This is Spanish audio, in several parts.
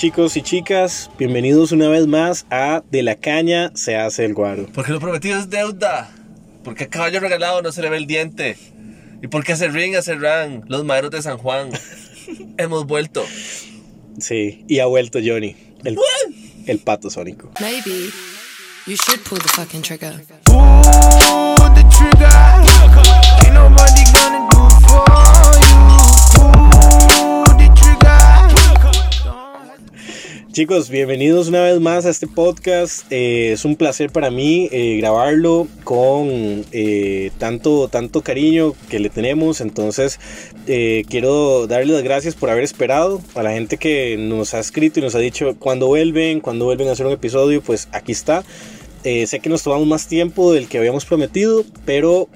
Chicos y chicas, bienvenidos una vez más a De la caña se hace el guaro. Porque lo prometido es deuda. Porque a caballo regalado no se le ve el diente. Y porque hace ring, hace ran. Los maderos de San Juan. Hemos vuelto. Sí, y ha vuelto Johnny, el, el pato sónico. Maybe you should pull the fucking trigger. Pull the trigger. Ain't nobody gonna do for Chicos, bienvenidos una vez más a este podcast. Eh, es un placer para mí eh, grabarlo con eh, tanto, tanto cariño que le tenemos. Entonces, quiero darle las gracias por haber esperado. A la gente que nos ha escrito y nos ha dicho cuando vuelven, cuando vuelven a hacer un episodio, pues aquí está. Sé que nos tomamos más tiempo del que habíamos prometido, pero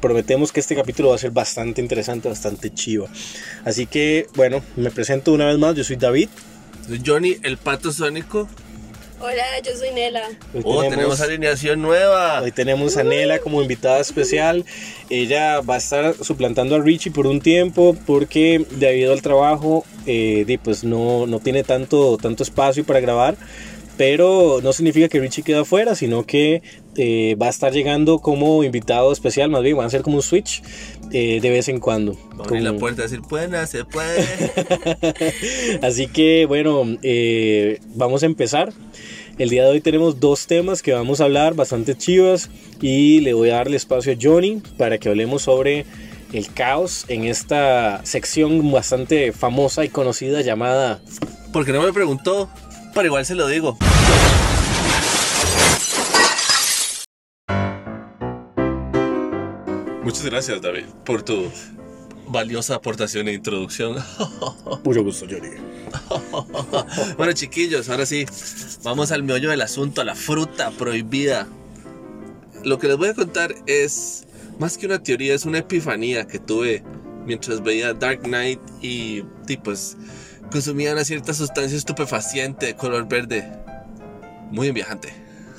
prometemos que este capítulo va a ser bastante interesante, bastante chiva. Así que, bueno, me presento una vez más. Yo soy David. Johnny, el pato sónico. Hola, yo soy Nela. Hoy Oh, tenemos, alineación nueva. Hoy tenemos a Nela como invitada especial. Ella va a estar suplantando a Richie por un tiempo porque debido al trabajo eh, di, pues no, no tiene tanto, tanto espacio para grabar. Pero no significa que Richie quede afuera, sino que eh, va a estar llegando como invitado especial. Más bien, van a ser como un switch eh, de vez en cuando. Abrir la Como- puerta y decir, pueden, se puede. Así que bueno, eh, vamos a empezar. El día de hoy tenemos dos temas que vamos a hablar bastante chivas y le voy a darle espacio a Johnny para que hablemos sobre el caos en esta sección bastante famosa y conocida llamada Porque no me preguntó, pero igual se lo digo. Muchas gracias, David, por tu valiosa aportación e introducción. Mucho gusto, Johnny. bueno, chiquillos, ahora sí, vamos al meollo del asunto, a la fruta prohibida. Lo que les voy a contar es, más que una teoría, es una epifanía que tuve mientras veía Dark Knight y, y, pues consumía una cierta sustancia estupefaciente de color verde, muy viajante.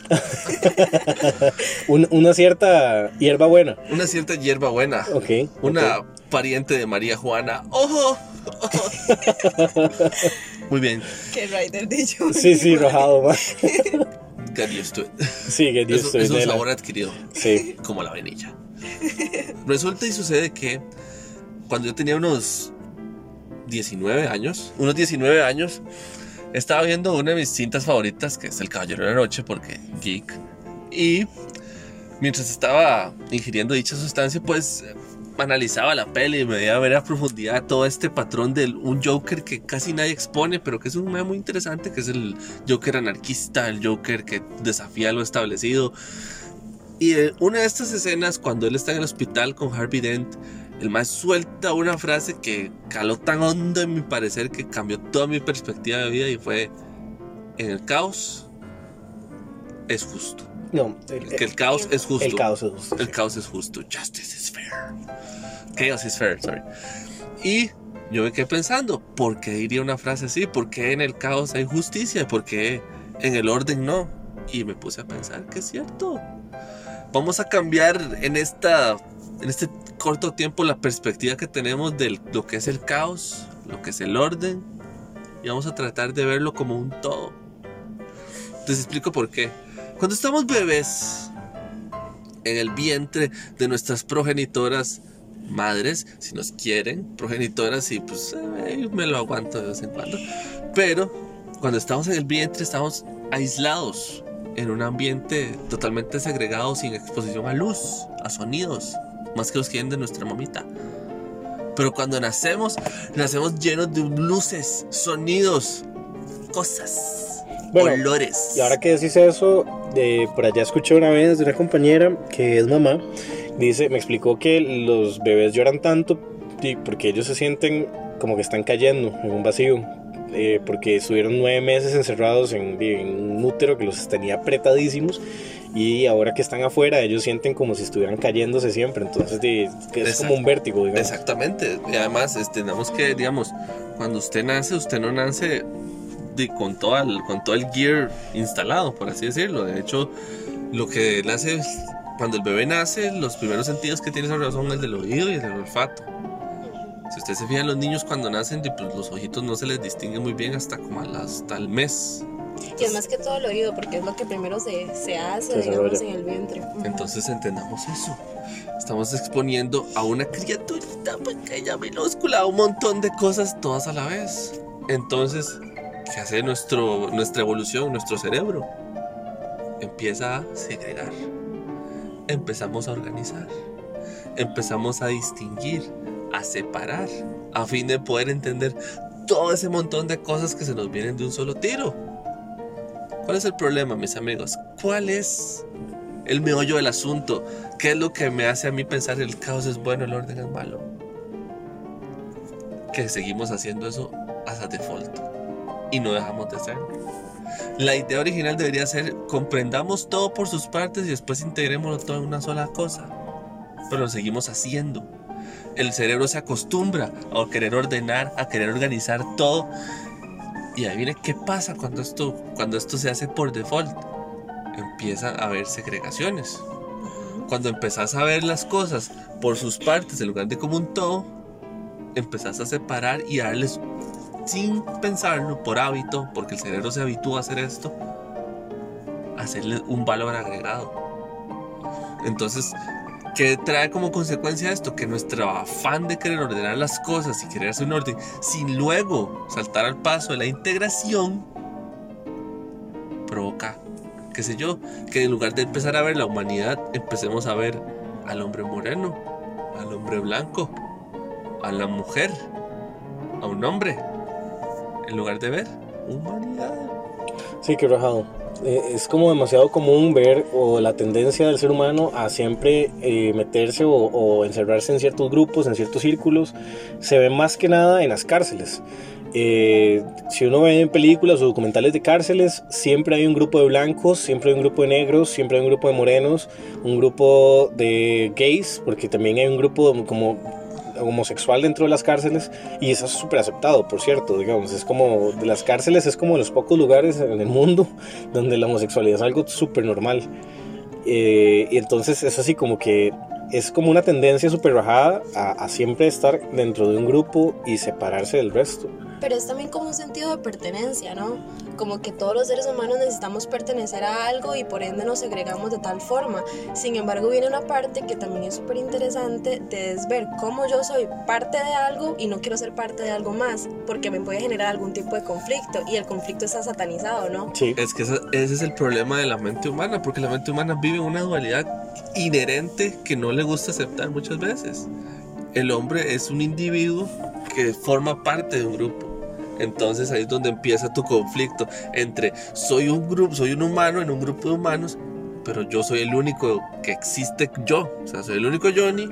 Un- una cierta hierba buena. Una cierta hierba buena, Ok. una pariente de María Juana. ¡Ojo! muy bien, Qué rider de yo. Sí, sí, rojado. ma. got used to it. Sí, que Dios Es, te es un sabor adquirido. Sí. como la vainilla. Resulta y sucede que cuando yo tenía unos 19 años, unos 19 años, estaba viendo una de mis cintas favoritas, que es El Caballero de la Noche, porque geek. Y mientras estaba ingiriendo dicha sustancia, pues analizaba la peli y me veía ver a profundidad todo este patrón de un Joker que casi nadie expone, pero que es un meme muy interesante, que es el Joker anarquista, el Joker que desafía lo establecido. Y una de estas escenas, cuando él está en el hospital con Harvey Dent, el más suelta una frase que caló tan hondo en mi parecer que cambió toda mi perspectiva de vida y fue, en el caos es justo. No, Que el caos es justo. el caos es justo. El caos es justo. Justice is fair. Chaos is fair, sorry. Y yo me quedé pensando, ¿por qué diría una frase así? ¿Por qué en el caos hay justicia? ¿Por qué en el orden no? Y me puse a pensar que es cierto. Vamos a cambiar en esta en este corto tiempo la perspectiva que tenemos de lo que es el caos, lo que es el orden y vamos a tratar de verlo como un todo. Les explico por qué. Cuando estamos bebés, en el vientre de nuestras progenitoras madres, si nos quieren, progenitoras, y pues eh, me lo aguanto de vez en cuando. Pero cuando estamos en el vientre, estamos aislados en un ambiente totalmente segregado, sin exposición a luz, a sonidos, más que los que vienen de nuestra mamita. Pero cuando nacemos, nacemos llenos de luces, sonidos, cosas, Bueno, olores. Y ahora que decís eso, de, por allá escuché una vez de una compañera que es mamá, dice, me explicó que los bebés lloran tanto porque ellos se sienten como que están cayendo en un vacío, eh, porque estuvieron nueve meses encerrados en, en un útero que los tenía apretadísimos y ahora que están afuera ellos sienten como si estuvieran cayéndose siempre, entonces que es como un vértigo, digamos. Exactamente. Y además, este, tenemos que, digamos, cuando usted nace, usted no nace de- con, todo el, con todo el gear instalado, por así decirlo. De hecho, lo que nace, cuando el bebé nace, los primeros sentidos que tiene esa son el del oído y el del olfato. Si usted se fija los niños cuando nacen, pues los ojitos no se les distingue muy bien hasta como hasta el mes. Y es más que todo el oído, porque es lo que primero se, se hace, Se digamos, desarrolla. en el vientre. Entonces entendamos eso. Estamos exponiendo a una criaturita pequeña, minúscula, a un montón de cosas todas a la vez. Entonces, ¿qué hace nuestro, nuestra evolución, nuestro cerebro? Empieza a segregar. Empezamos a organizar. Empezamos a distinguir, a separar, a fin de poder entender todo ese montón de cosas que se nos vienen de un solo tiro. ¿Cuál es el problema, mis amigos? ¿Cuál es el meollo del asunto? ¿Qué es lo que me hace a mí pensar el caos es bueno, el orden es malo? Que seguimos haciendo eso hasta default y no dejamos de hacerlo. La idea original debería ser comprendamos todo por sus partes y después integrémoslo todo en una sola cosa. Pero lo seguimos haciendo. El cerebro se acostumbra a querer ordenar, a querer organizar todo. Y ahí viene qué pasa cuando esto, cuando esto se hace por default. Empieza a haber segregaciones. Cuando empezás a ver las cosas por sus partes en lugar de como un todo, empezás a separar y a darles sin pensarlo, por hábito, porque el cerebro se habitúa a hacer esto, hacerle un valor agregado. Entonces, ¿qué trae como consecuencia esto? Que nuestro afán de querer ordenar las cosas y querer hacer un orden, sin luego saltar al paso de la integración, provoca, qué sé yo, que en lugar de empezar a ver la humanidad, empecemos a ver al hombre moreno, al hombre blanco, a la mujer, a un hombre, en lugar de ver humanidad. Sí, qué rajado. Eh, es como demasiado común ver o la tendencia del ser humano a siempre eh, meterse o, o encerrarse en ciertos grupos, en ciertos círculos. Se ve más que nada en las cárceles. Eh, si uno ve en películas o documentales de cárceles, siempre hay un grupo de blancos, siempre hay un grupo de negros, siempre hay un grupo de morenos, un grupo de gays, porque también hay un grupo como homosexual dentro de las cárceles y eso es súper aceptado, por cierto, digamos, es como de las cárceles es como de los pocos lugares en el mundo donde la homosexualidad es algo súper normal. Eh, y entonces es así como que es como una tendencia súper bajada a, a siempre estar dentro de un grupo y separarse del resto. Pero es también como un sentido de pertenencia, ¿no? Como que todos los seres humanos necesitamos pertenecer a algo y por ende nos segregamos de tal forma. Sin embargo, viene una parte que también es súper interesante de es ver cómo yo soy parte de algo y no quiero ser parte de algo más, porque me puede generar algún tipo de conflicto y el conflicto está satanizado, ¿no? Sí. Es que ese es el problema de la mente humana, porque la mente humana vive una dualidad inherente que no le gusta aceptar muchas veces. El hombre es un individuo que forma parte de un grupo. Entonces ahí es donde empieza tu conflicto entre soy un grupo, soy un humano en un grupo de humanos, pero yo soy el único que existe yo. O sea, soy el único Johnny,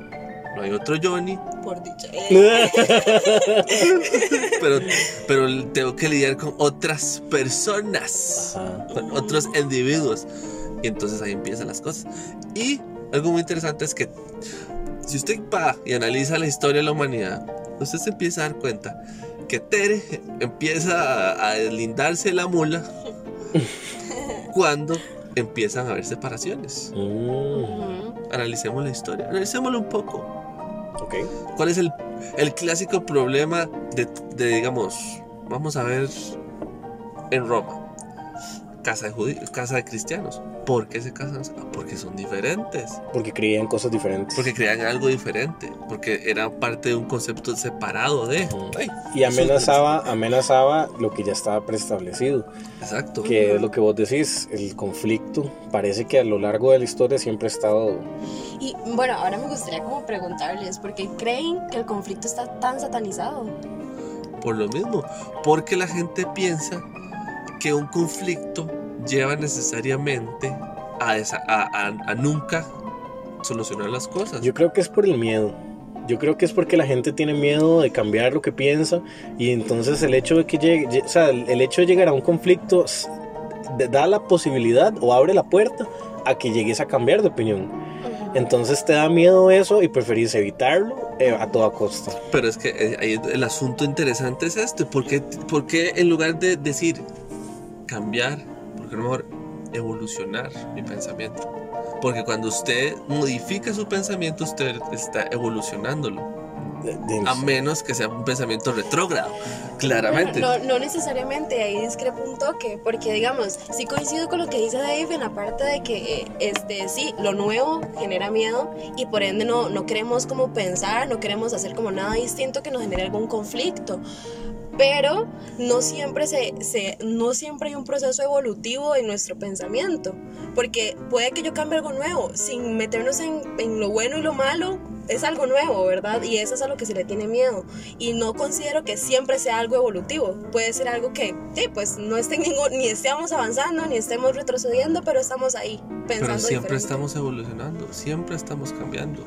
no hay otro Johnny, Por dicho. Eh, pero, pero tengo que lidiar con otras personas. Ajá. con otros individuos. Y entonces ahí empiezan las cosas. Y algo muy interesante es que si usted va y analiza la historia de la humanidad, usted se empieza a dar cuenta que Tere empieza a, a deslindarse de la mula cuando empiezan a haber separaciones. Mm. Analicemos la historia, analicémoslo un poco. ok. ¿Cuál es el, el clásico problema de, de, digamos, vamos a ver en Roma? Casa de, judíos, casa de cristianos. ¿Por qué se casan? Ah, Porque son diferentes. Porque creían cosas diferentes. Porque crean algo diferente. Porque era parte de un concepto separado de. Ay, y amenazaba, amenazaba lo que ya estaba preestablecido. Exacto. Que es lo que vos decís, el conflicto. Parece que a lo largo de la historia siempre ha estado. Y bueno, ahora me gustaría como preguntarles, ¿por qué creen que el conflicto está tan satanizado? Por lo mismo. Porque la gente piensa que un conflicto lleva necesariamente a, esa- a, a- a nunca solucionar las cosas. Yo creo que es por el miedo. Yo creo que es porque la gente tiene miedo de cambiar lo que piensa y entonces el hecho de que llegue, lle- o sea, el hecho de llegar a un conflicto da la posibilidad o abre la puerta a que llegues a cambiar de opinión. Entonces te da miedo eso y preferís evitarlo eh, a toda costa. Pero es que eh, el asunto interesante es este. ¿Por qué, por qué en lugar de decir cambiar, por qué no mejor evolucionar mi pensamiento? Porque cuando usted modifica su pensamiento, usted está evolucionándolo. A menos que sea un pensamiento retrógrado, claramente. No, no necesariamente, ahí discrepo un toque, porque digamos, sí coincido con lo que dice Dave en la parte de que, eh, este, sí, lo nuevo genera miedo y por ende no, no queremos como pensar, no queremos hacer como nada distinto que nos genere algún conflicto. Pero no siempre, se, se- no siempre hay un proceso evolutivo en nuestro pensamiento, porque puede que yo cambie algo nuevo, sin meternos en, en lo bueno y lo malo, es algo nuevo, ¿verdad? Y eso es a lo que se le tiene miedo. Y no considero que siempre sea algo evolutivo. Puede ser algo que, sí, pues no esté ningún, ni estemos avanzando, ni estemos retrocediendo, pero estamos ahí, pensando Pero siempre diferente. estamos evolucionando, siempre estamos cambiando.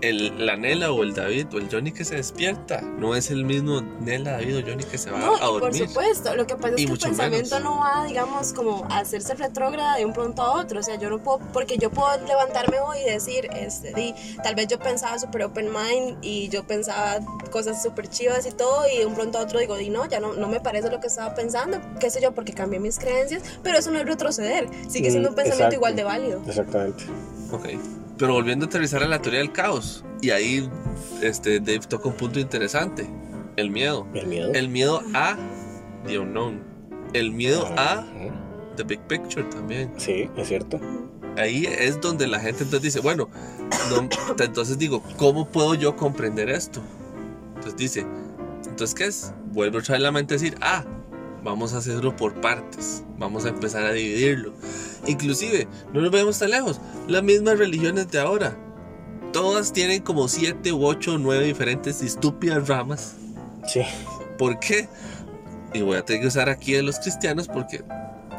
El, la Nela o el David o el Johnny que se despierta no es el mismo Nela, David o Johnny que se va No, a y por dormir. supuesto, lo que pasa Y es que el pensamiento menos. no va, digamos, como a hacerse retrógrada de un pronto a otro. O sea, yo no puedo, porque yo puedo levantarme hoy y decir, este, di, tal vez yo pensaba súper open mind y yo pensaba cosas súper chivas y todo, y de un pronto a otro digo, di, no, ya no, no me parece lo que estaba pensando, qué sé yo, porque cambié mis creencias, pero eso no es retroceder, sigue siendo un Mm, pensamiento exacto. igual de válido. Exactamente. Ok. Pero volviendo a aterrizar a la teoría del caos. Y ahí este, Dave toca un punto interesante. El miedo. El miedo. El miedo a the unknown. El miedo a Ujú. the big picture también. Sí, es cierto. Ahí es donde la gente entonces dice, bueno, no- entonces digo, ¿cómo puedo yo comprender esto? Entonces dice, entonces ¿qué es? Vuelve otra vez la mente a decir, ah, vamos a hacerlo por partes, vamos a empezar a dividirlo. Inclusive, no nos vayamos tan lejos, las mismas religiones de ahora, todas tienen como siete u ocho o nueve diferentes y estúpidas ramas. Sí. ¿Por qué? Y voy a tener que usar aquí a los cristianos porque,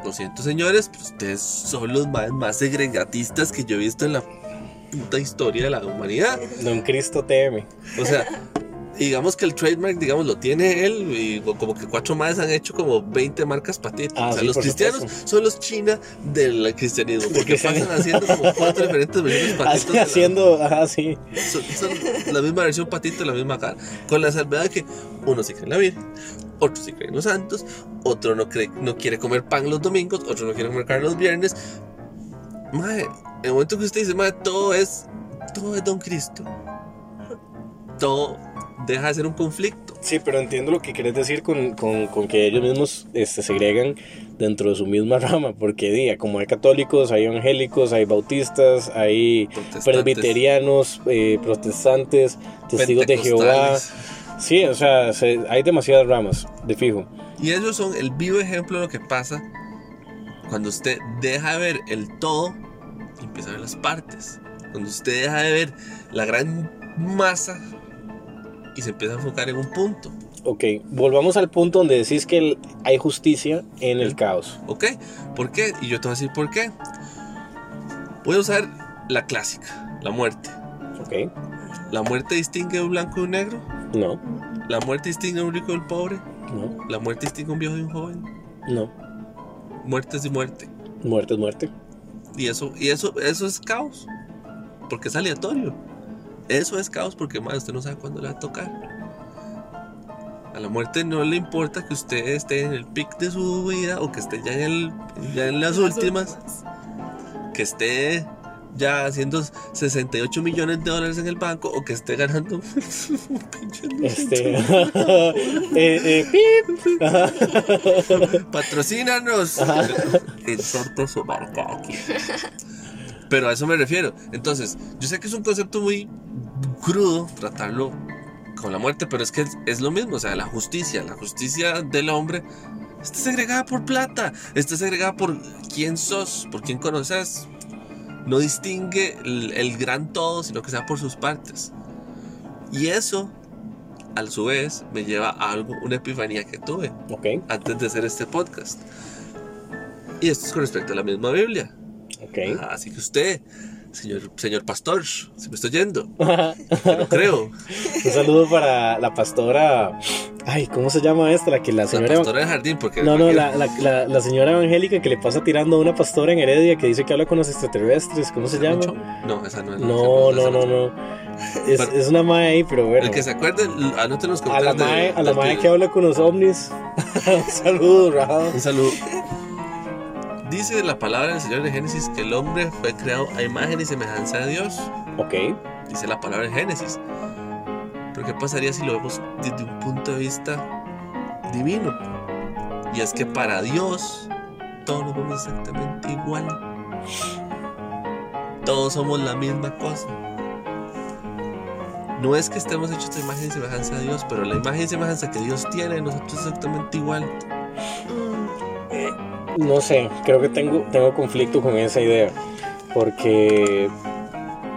lo siento señores, ustedes son los más, más segregatistas que yo he visto en la puta historia de la humanidad. Don Cristo teme. O sea, digamos que el trademark, digamos, lo tiene él y como que cuatro más han hecho como 20 marcas patitas. Ah, o sea, sí, los cristianos supuesto. son los China del cristianismo porque pasan haciendo como cuatro diferentes versiones patitas. Así, de la- haciendo, ajá, sí. son, son la misma versión patito, la misma cara. Con la salvedad que uno sí cree en la Virgen, otro sí cree en los santos, otro no, cree, no quiere comer pan los domingos, otro no quiere comer carne los viernes. Mae, en el momento que usted dice, mae, todo es, todo es Don Cristo, todo deja de ser un conflicto. Sí, pero entiendo lo que querés decir con, con, con que ellos mismos este, segregan dentro de su misma rama, porque diga, como hay católicos, hay evangélicos, hay bautistas, hay presbiterianos, eh, protestantes, testigos de Jehová. Sí, o sea, se- hay demasiadas ramas, de fijo. Y ellos son el vivo ejemplo de lo que pasa cuando usted deja de ver el todo y empieza a ver las partes. Cuando usted deja de ver la gran masa y se empieza a enfocar en un punto. Ok, volvamos al punto donde decís que el- hay justicia en el caos. ¿Ok? ¿Por qué? Y yo te voy a decir por qué. Voy a usar la clásica, la muerte. Ok, ¿La muerte distingue un blanco de un negro? no, ¿La muerte distingue a un rico del pobre? no, ¿La muerte distingue a un viejo de un joven? no. Muerte es y muerte. Muerte es muerte. Y eso, y eso, eso es caos. Porque es aleatorio. Eso es caos porque más usted no sabe cuándo le va a tocar. A la muerte no le importa que usted esté en el pic de su vida o que esté ya en, el, ya en las últimas. Que esté ya haciendo 68 millones de dólares en el banco o que esté ganando un pinche Este. eh, eh. Patrocínanos. Inserte su marca aquí. Pero a eso me refiero. Entonces, yo sé que es un concepto muy crudo tratarlo con la muerte, pero es que es, es lo mismo. O sea, la justicia, la justicia del hombre está segregada por plata, está segregada por quién sos, por quién conoces. No distingue el, el gran todo, sino que sea por sus partes. Y eso, a su vez, me lleva a algo, una epifanía que tuve antes de hacer este podcast. Y esto es con respecto a la misma Biblia. Ok. Ah, Así que usted, señor, señor pastor, si me estoy yendo, no creo, Un saludo para la pastora. Ay, ¿cómo se llama esta? La que la la señora. pastora de jardín, porque No, no, la, la, la, la señora evangélica que le pasa tirando a una pastora en Heredia que dice que habla con los extraterrestres. ¿Cómo se llama? No, esa no es. la- No, no, no, no. Es, es una mae ahí, pero bueno. El que se acuerde, anoten los A la comentarios. de- a la del mae que habla con los ovnis. Un saludo, Raja. Un saludo. Dice la palabra del Señor de Génesis que el hombre fue creado a imagen y semejanza de Dios. Ok, Dice la palabra en Génesis. ¿qué pasaría si lo vemos desde un punto de vista divino? Y es que para Dios todos nos vemos exactamente igual. Todos somos la misma cosa. No es que estemos hechos de imagen y semejanza a Dios, pero la imagen y semejanza que Dios tiene, nosotros es exactamente igual. No sé, creo que tengo, tengo conflicto con esa idea. Porque,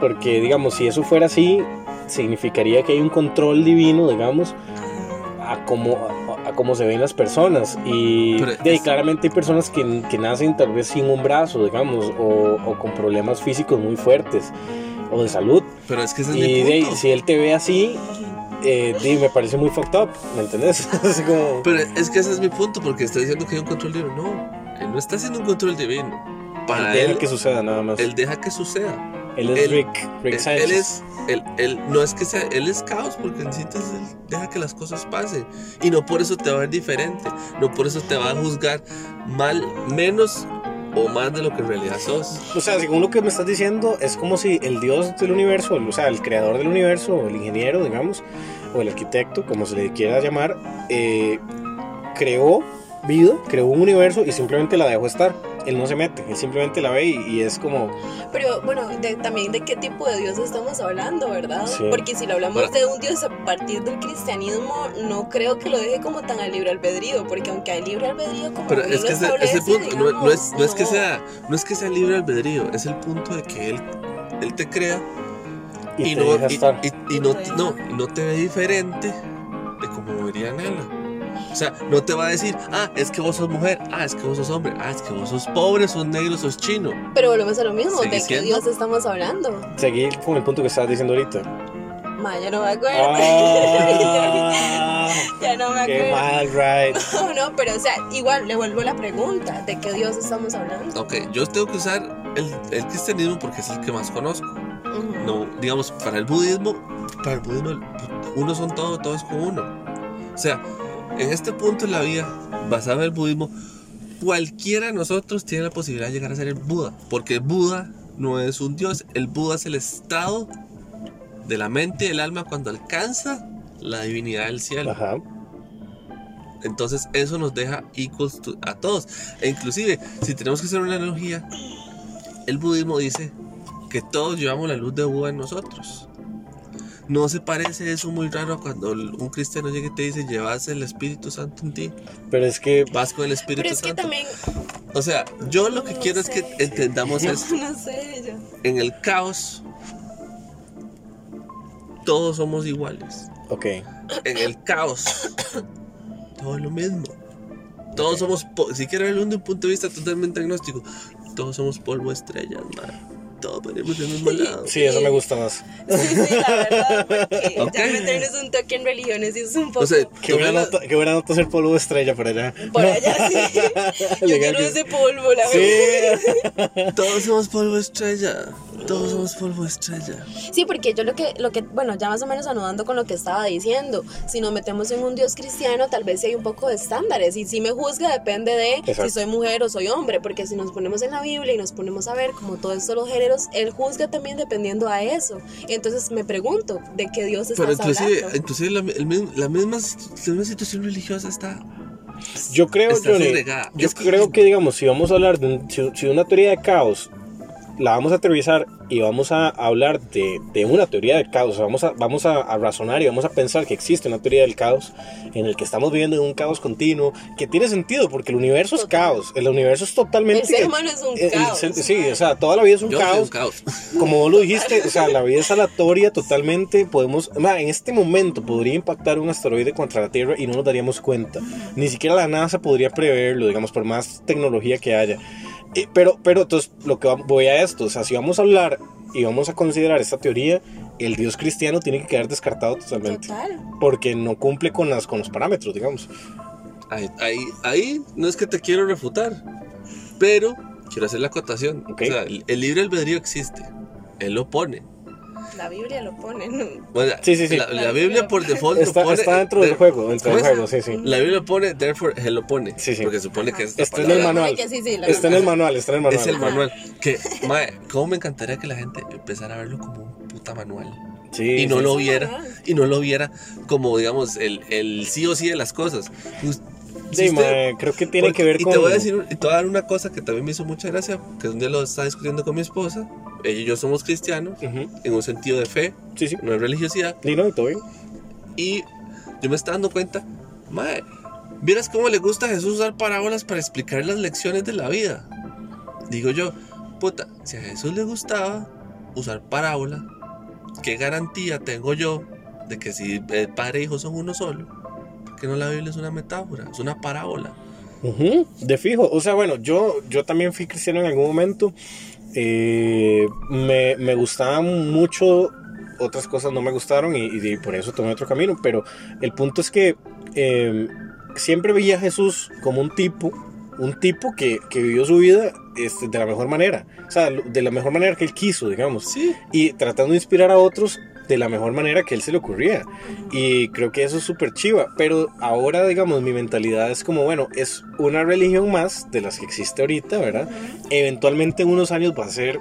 porque, digamos, si eso fuera así, significaría que hay un control divino, digamos, a cómo, a, a cómo se ven las personas. Y de es- claramente hay personas que, que nacen tal vez sin un brazo, digamos, o, o con problemas físicos muy fuertes, o de salud. Pero es que ese es Y mi de punto. si él te ve así, eh, me parece muy fucked up, ¿me entendés? Como... Pero es que ese es mi punto, porque está diciendo que hay un control divino. No, él no está haciendo un control divino. Para deja él, que suceda nada más. él deja que suceda. él es él- Rick, Rick Él, Sánchez. él es, él, él- no es que sea, él es caos porque necesitas, él deja que las cosas pasen. Y no por eso te va a ver diferente, no por eso te va a juzgar mal, menos o más de lo que en realidad sos. O sea, según lo que me estás diciendo, es como si el dios del universo, o sea, el creador del universo, el ingeniero, digamos, o el arquitecto, como se le quiera llamar, eh, creó vida, creó un universo y simplemente la dejó estar. Él no se mete, él simplemente la ve y, y es como, Pero bueno, de- también de qué tipo de Dios estamos hablando, ¿verdad? Sí. Porque si lo hablamos Ahora- de un Dios a partir del cristianismo, no creo que lo deje como tan al libre albedrío, porque aunque hay libre albedrío como Pero es que ese, establece, ese punto no, no es, no es que digamos, sea, no es que sea libre albedrío, es el punto de que él, él te crea y, y, te no, y, estar. y- y no, no, no te ve diferente de como vería Nela. O sea, no te va a decir, ah, es que vos sos mujer, ah, es que vos sos hombre, ah, es que vos sos pobre, sos negro, sos chino. Pero volvemos a lo mismo, ¿Sigue ¿de qué? Dios estamos hablando? Seguir con el punto que estabas diciendo ahorita. Ma, ya no me acuerdo. Ah, ya no me qué acuerdo. mal, right. No, no, pero o sea, igual le vuelvo la pregunta, ¿de qué Dios estamos hablando? Ok, yo tengo que usar el, el cristianismo porque es el que más conozco. No, digamos, para el budismo, para el budismo, uno son todo, todo es con uno. O sea, en este punto en la vida, basado en el budismo, cualquiera de nosotros tiene la posibilidad de llegar a ser el Buda. Porque Buda no es un dios, el Buda es el estado de la mente y del alma cuando alcanza la divinidad del cielo. Ajá. Entonces eso nos deja equals to- a todos. E inclusive, si tenemos que hacer una analogía, el budismo dice que todos llevamos la luz de Buda en nosotros. ¿No se parece eso muy raro a cuando un cristiano llega y te dice, llevas el Espíritu Santo en ti? Pero es que Vas con el Espíritu Pero es que Santo. también, O sea, yo lo que No quiero es que sé. entendamos esto. no sé yo. En el caos, todos somos iguales. Ok. en el caos. Todo es lo mismo. Todos somos, po- si quiero verlo desde un punto de vista totalmente agnóstico, todos somos polvo estrellas, man. Todos venimos del mismo lado. Sí, eso me gusta más. Sí, sí, la verdad, porque Ok. ya meternos un toque en religiones y es un poco O sea, Qué buena, la- nota, qué buena nota ser polvo estrella por allá. por allá, sí. Yo Legal quiero que- ese polvo, la verdad. Sí. todos somos polvo estrella. Todos somos polvo estrella. Sí, porque yo lo que, lo que, bueno, ya más o menos anudando con lo que estaba diciendo, si nos metemos en un Dios cristiano, tal vez sí hay un poco de estándares. Y si me juzga, depende de Exacto. si soy mujer o soy hombre. Porque si nos ponemos en la Biblia y nos ponemos a ver como todo esto los géneros, Él juzga también dependiendo a eso. Entonces me pregunto, ¿de qué Dios estás Pero inclusive, hablando? la, el la misma, la misma situación religiosa está. Yo creo, Está Johnny, yo creo que, digamos, si vamos a hablar de un- si, si una teoría de caos, la vamos a aterrizar y vamos a hablar de, de una teoría del caos, vamos, a, vamos a, a razonar y vamos a pensar que existe una teoría del caos en el que estamos viviendo en un caos continuo, que tiene sentido porque el universo es caos, el universo es totalmente... El ser humano es un el- el caos. ser- sí, o sea, toda la vida es un Yo soy caos. un caos. Como vos lo dijiste, o sea, la vida es aleatoria totalmente. Podemos, en este momento podría impactar un asteroide contra la Tierra y no nos daríamos cuenta. Ni siquiera la NASA podría preverlo, digamos, por más tecnología que haya. Eh, pero, pero entonces, lo que voy a esto, o sea, si vamos a hablar y vamos a considerar esta teoría, el Dios cristiano tiene que quedar descartado totalmente. Total. Porque no cumple con, las, con los parámetros, digamos. Ahí, ahí, ahí no es que te quiero refutar, pero quiero hacer la acotación. Ok. O sea, el, el libre albedrío existe. Él lo pone. La Biblia lo pone, ¿no? Bueno, Sí, sí, sí. La, la Biblia por default Está, pone. está dentro del de- juego, dentro del juego, sí, sí. La Biblia pone, therefore él lo pone. Sí, sí. Porque supone que es Está en el manual. Que sí, sí, Está en el manual, está en el manual. Es el manual. Que, mae, ¿cómo me encantaría que la gente empezara a verlo como un puta manual? Sí, y no sí, lo viera y no lo viera como digamos el, el sí o sí de las cosas. Si Sí, mae, creo que tiene porque- que ver y con. te voy a decir y te voy a dar una cosa que también me hizo mucha gracia, que un día lo estaba discutiendo con mi esposa. Ella y yo somos cristianos Ujú, en un sentido de fe, Sí, sí. no de religiosidad. Y no, y todo bien. Y yo me estaba dando cuenta, mae, vieras cómo le gusta a Jesús usar parábolas para explicar las lecciones de la vida. Digo yo, puta, si a Jesús le gustaba usar parábola, ¿qué garantía tengo yo de que si el padre e hijo son uno solo? Porque no la Biblia es una metáfora, es una parábola. De fijo, o sea, bueno, yo, yo también fui cristiano en algún momento. Eh, me, me gustaban mucho, otras cosas no me gustaron y, y por eso tomé otro camino. Pero el punto es que eh, siempre veía a Jesús como un tipo, un tipo que, que vivió su vida este, de la mejor manera. O sea, de la mejor manera que él quiso, digamos. Sí, y tratando de inspirar a otros de la mejor manera que él se le ocurría. Y creo que eso es súper chiva. Pero ahora, digamos, mi mentalidad es como, bueno, es una religión más de las que existe ahorita, ¿verdad? Eventualmente en unos años va a ser...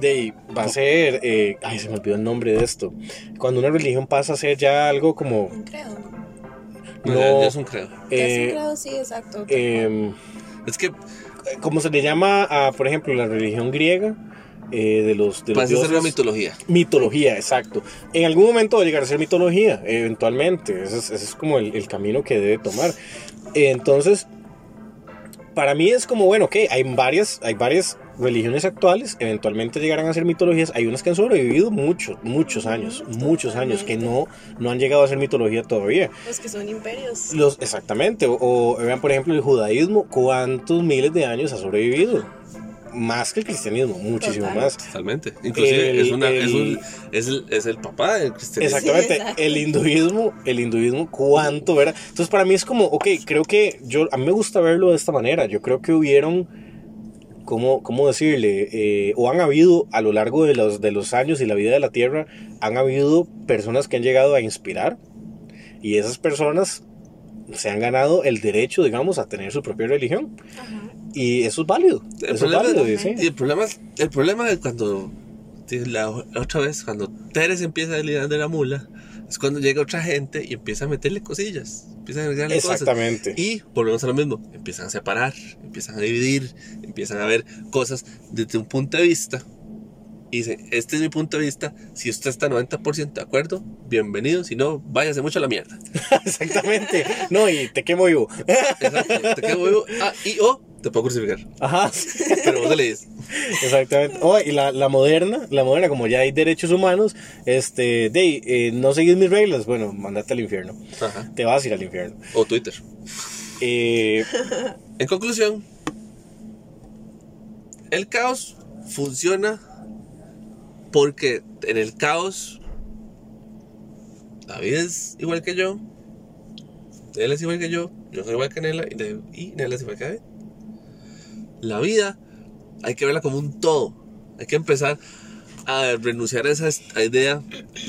De, va a ser... eh, ay, se me olvidó el nombre de esto. Cuando una religión pasa a ser ya algo como... Un credo. no, No, ya- ya es un credo. Ya es un eh, credo, sí, exacto. em, Es que como se le llama a, por ejemplo, la religión griega, eh, de los, de los ser una mitología. Mitología, exacto. En algún momento va a llegar a ser mitología, eventualmente. Ese es, ese es como el, el camino que debe tomar. Entonces, para mí es como, bueno, ok, hay varias, hay varias religiones actuales, eventualmente llegarán a ser mitologías. Hay unas que han sobrevivido muchos, muchos años, muchos años, que no, no han llegado a ser mitología todavía. Los que son imperios. Los, exactamente, o, o vean por ejemplo el judaísmo, cuántos miles de años ha sobrevivido. Más que el cristianismo, muchísimo Total. más. Totalmente. Inclusive El- es, una, es, el- un- es el, es el papá del cristianismo. Exactamente, Sí, exacto. el hinduismo, el hinduismo, cuánto, ¿verdad? Entonces para mí es como, ok, creo que yo, a mí me gusta verlo de esta manera, yo creo que hubieron, ¿cómo, cómo decirle? Eh, o han habido a lo largo de los, de los años y la vida de la Tierra, han habido personas que han llegado a inspirar y esas personas se han ganado el derecho, digamos, a tener su propia religión. Ajá. Y eso es válido, El eso es problema- válido, ¿sí? Y el problema, es- el problema es cuando, la, la otra vez, cuando Teres empieza a lidiar de la mula, es cuando llega otra gente y empieza a meterle cosillas, empieza a agregarle cosas. Exactamente. Y volvemos a lo mismo, empiezan a separar, empiezan a dividir, empiezan a ver cosas desde un punto de vista. Y dicen, este es mi punto de vista, si usted está 90% de acuerdo, bienvenido, si no, váyase mucho a la mierda. Exactamente. No, y te quemo vivo. Exacto, te quedo vivo. Ah, y o te puedo crucificar, Ajá. pero vos le dices. Exactamente. Oh, y la, la moderna, la moderna, como ya hay derechos humanos, este, de, eh, no seguís mis reglas, bueno, mandate al infierno. Ajá. Te vas a ir al infierno. O Twitter. Eh, En conclusión, el caos funciona porque en el caos David es igual que yo, él es igual que yo, yo soy igual que Nela y Nela es igual que David. La vida hay que verla como un todo, hay que empezar a renunciar a esa idea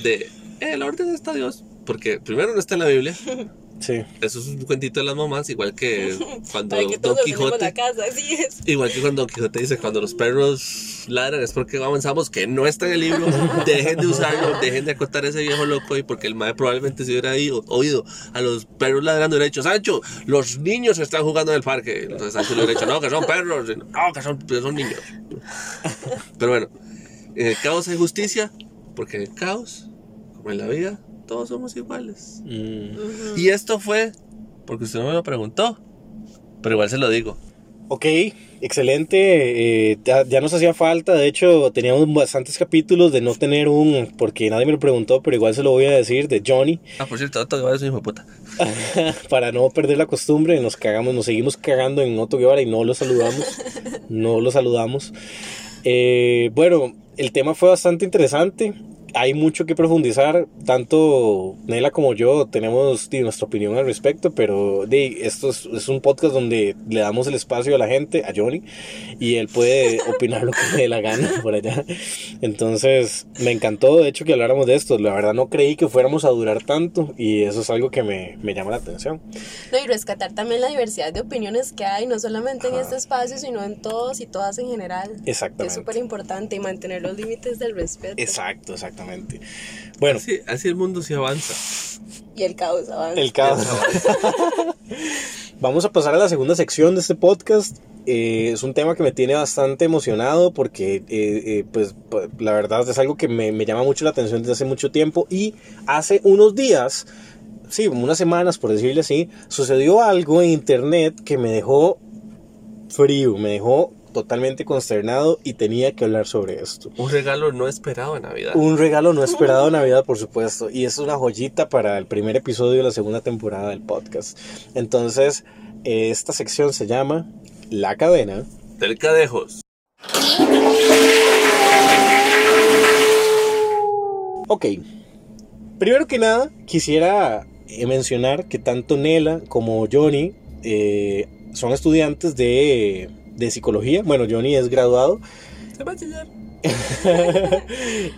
de "Eh, el orden está Dios, porque primero no está en la Biblia, sí. eso es un cuentito de las mamás, igual que cuando que Don Quijote. la casa, así es. Igual que cuando Don Quijote dice, cuando los perros ladran es porque avanzamos, que no está en el libro, dejen de usarlo, dejen de acotar a ese viejo loco y porque el mae probablemente se hubiera ido- oído a los perros ladrando y hubiera dicho, Sancho, los niños están jugando en el parque. Entonces Sancho le hubiera dicho, no, que son perros, no, que son, que son niños. Pero bueno, en el caos hay justicia, porque en el caos, como en la vida, todos somos iguales. Mm. Y esto fue porque usted no me lo preguntó, pero igual se lo digo. Ok, excelente. eh, ya, ya nos hacía falta. De hecho, teníamos bastantes capítulos de no tener un, porque nadie me lo preguntó, pero igual se lo voy a decir, de Johnny, Ah, por cierto, Otto Guevara es un hijo de puta. para no perder la costumbre. Nos cagamos, nos seguimos cagando en Otto Guevara y no lo saludamos. no lo saludamos. Eh, bueno, el tema fue bastante interesante. Hay mucho que profundizar, tanto Nela como yo tenemos di, nuestra opinión al respecto, pero di, esto es, es un podcast donde le damos el espacio a la gente, a Johnny, y él puede opinar lo que le dé la gana por allá. Entonces, me encantó de hecho que habláramos de esto. La verdad no creí que fuéramos a durar tanto y eso es algo que me, me llama la atención. No, y rescatar también la diversidad de opiniones que hay, no solamente en este espacio, sino en todos y todas en general. Que Exactamente. es súper importante y mantener los límites del respeto. Exacto, exactamente. Exactamente. Bueno, Así, así el mundo se avanza. Y el caos avanza. el caos. Vamos a pasar a la segunda sección de este podcast. Eh, es un tema que me tiene bastante emocionado porque, eh, eh, pues, la verdad es algo que me, me llama mucho la atención desde hace mucho tiempo. Y hace unos días, sí, unas semanas, por decirle así, sucedió algo en internet que me dejó frío, me dejó totalmente consternado y tenía que hablar sobre esto. Un regalo no esperado en Navidad. Un regalo no esperado de Navidad, por supuesto. Y es una joyita para el primer episodio de la segunda temporada del podcast. Entonces, eh, esta sección se llama La cadena. Del Cadejos. Ok. Primero que nada, quisiera eh, mencionar que tanto Nela como Johnny eh, son estudiantes de, de psicología. Bueno, Johnny es graduado. Se va a chillar.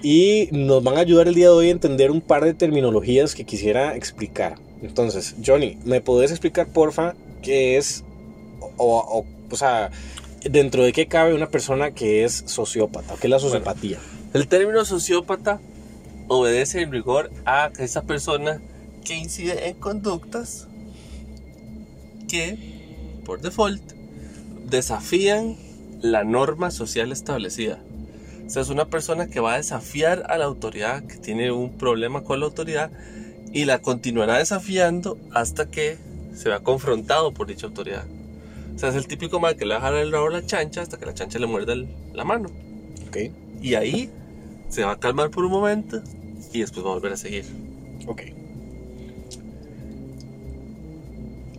y nos van a ayudar el día de hoy a entender un par de terminologías que quisiera explicar. Entonces, Johnny, ¿me podés explicar, porfa, qué es, o, o, o sea, dentro de qué cabe una persona que es sociópata? ¿Qué es la sociopatía? El término sociópata obedece en rigor a esa persona que incide en conductas que, por default, desafían la norma social establecida. O sea, es una persona que va a desafiar a la autoridad, que tiene un problema con la autoridad y la continuará desafiando hasta que se vea confrontado por dicha autoridad. O sea, es el típico mal que le va a dejar el rabo a la chancha hasta que la chancha le muerda el- la mano. Ok, Y ahí se va a calmar por un momento y después va a volver a seguir. ok.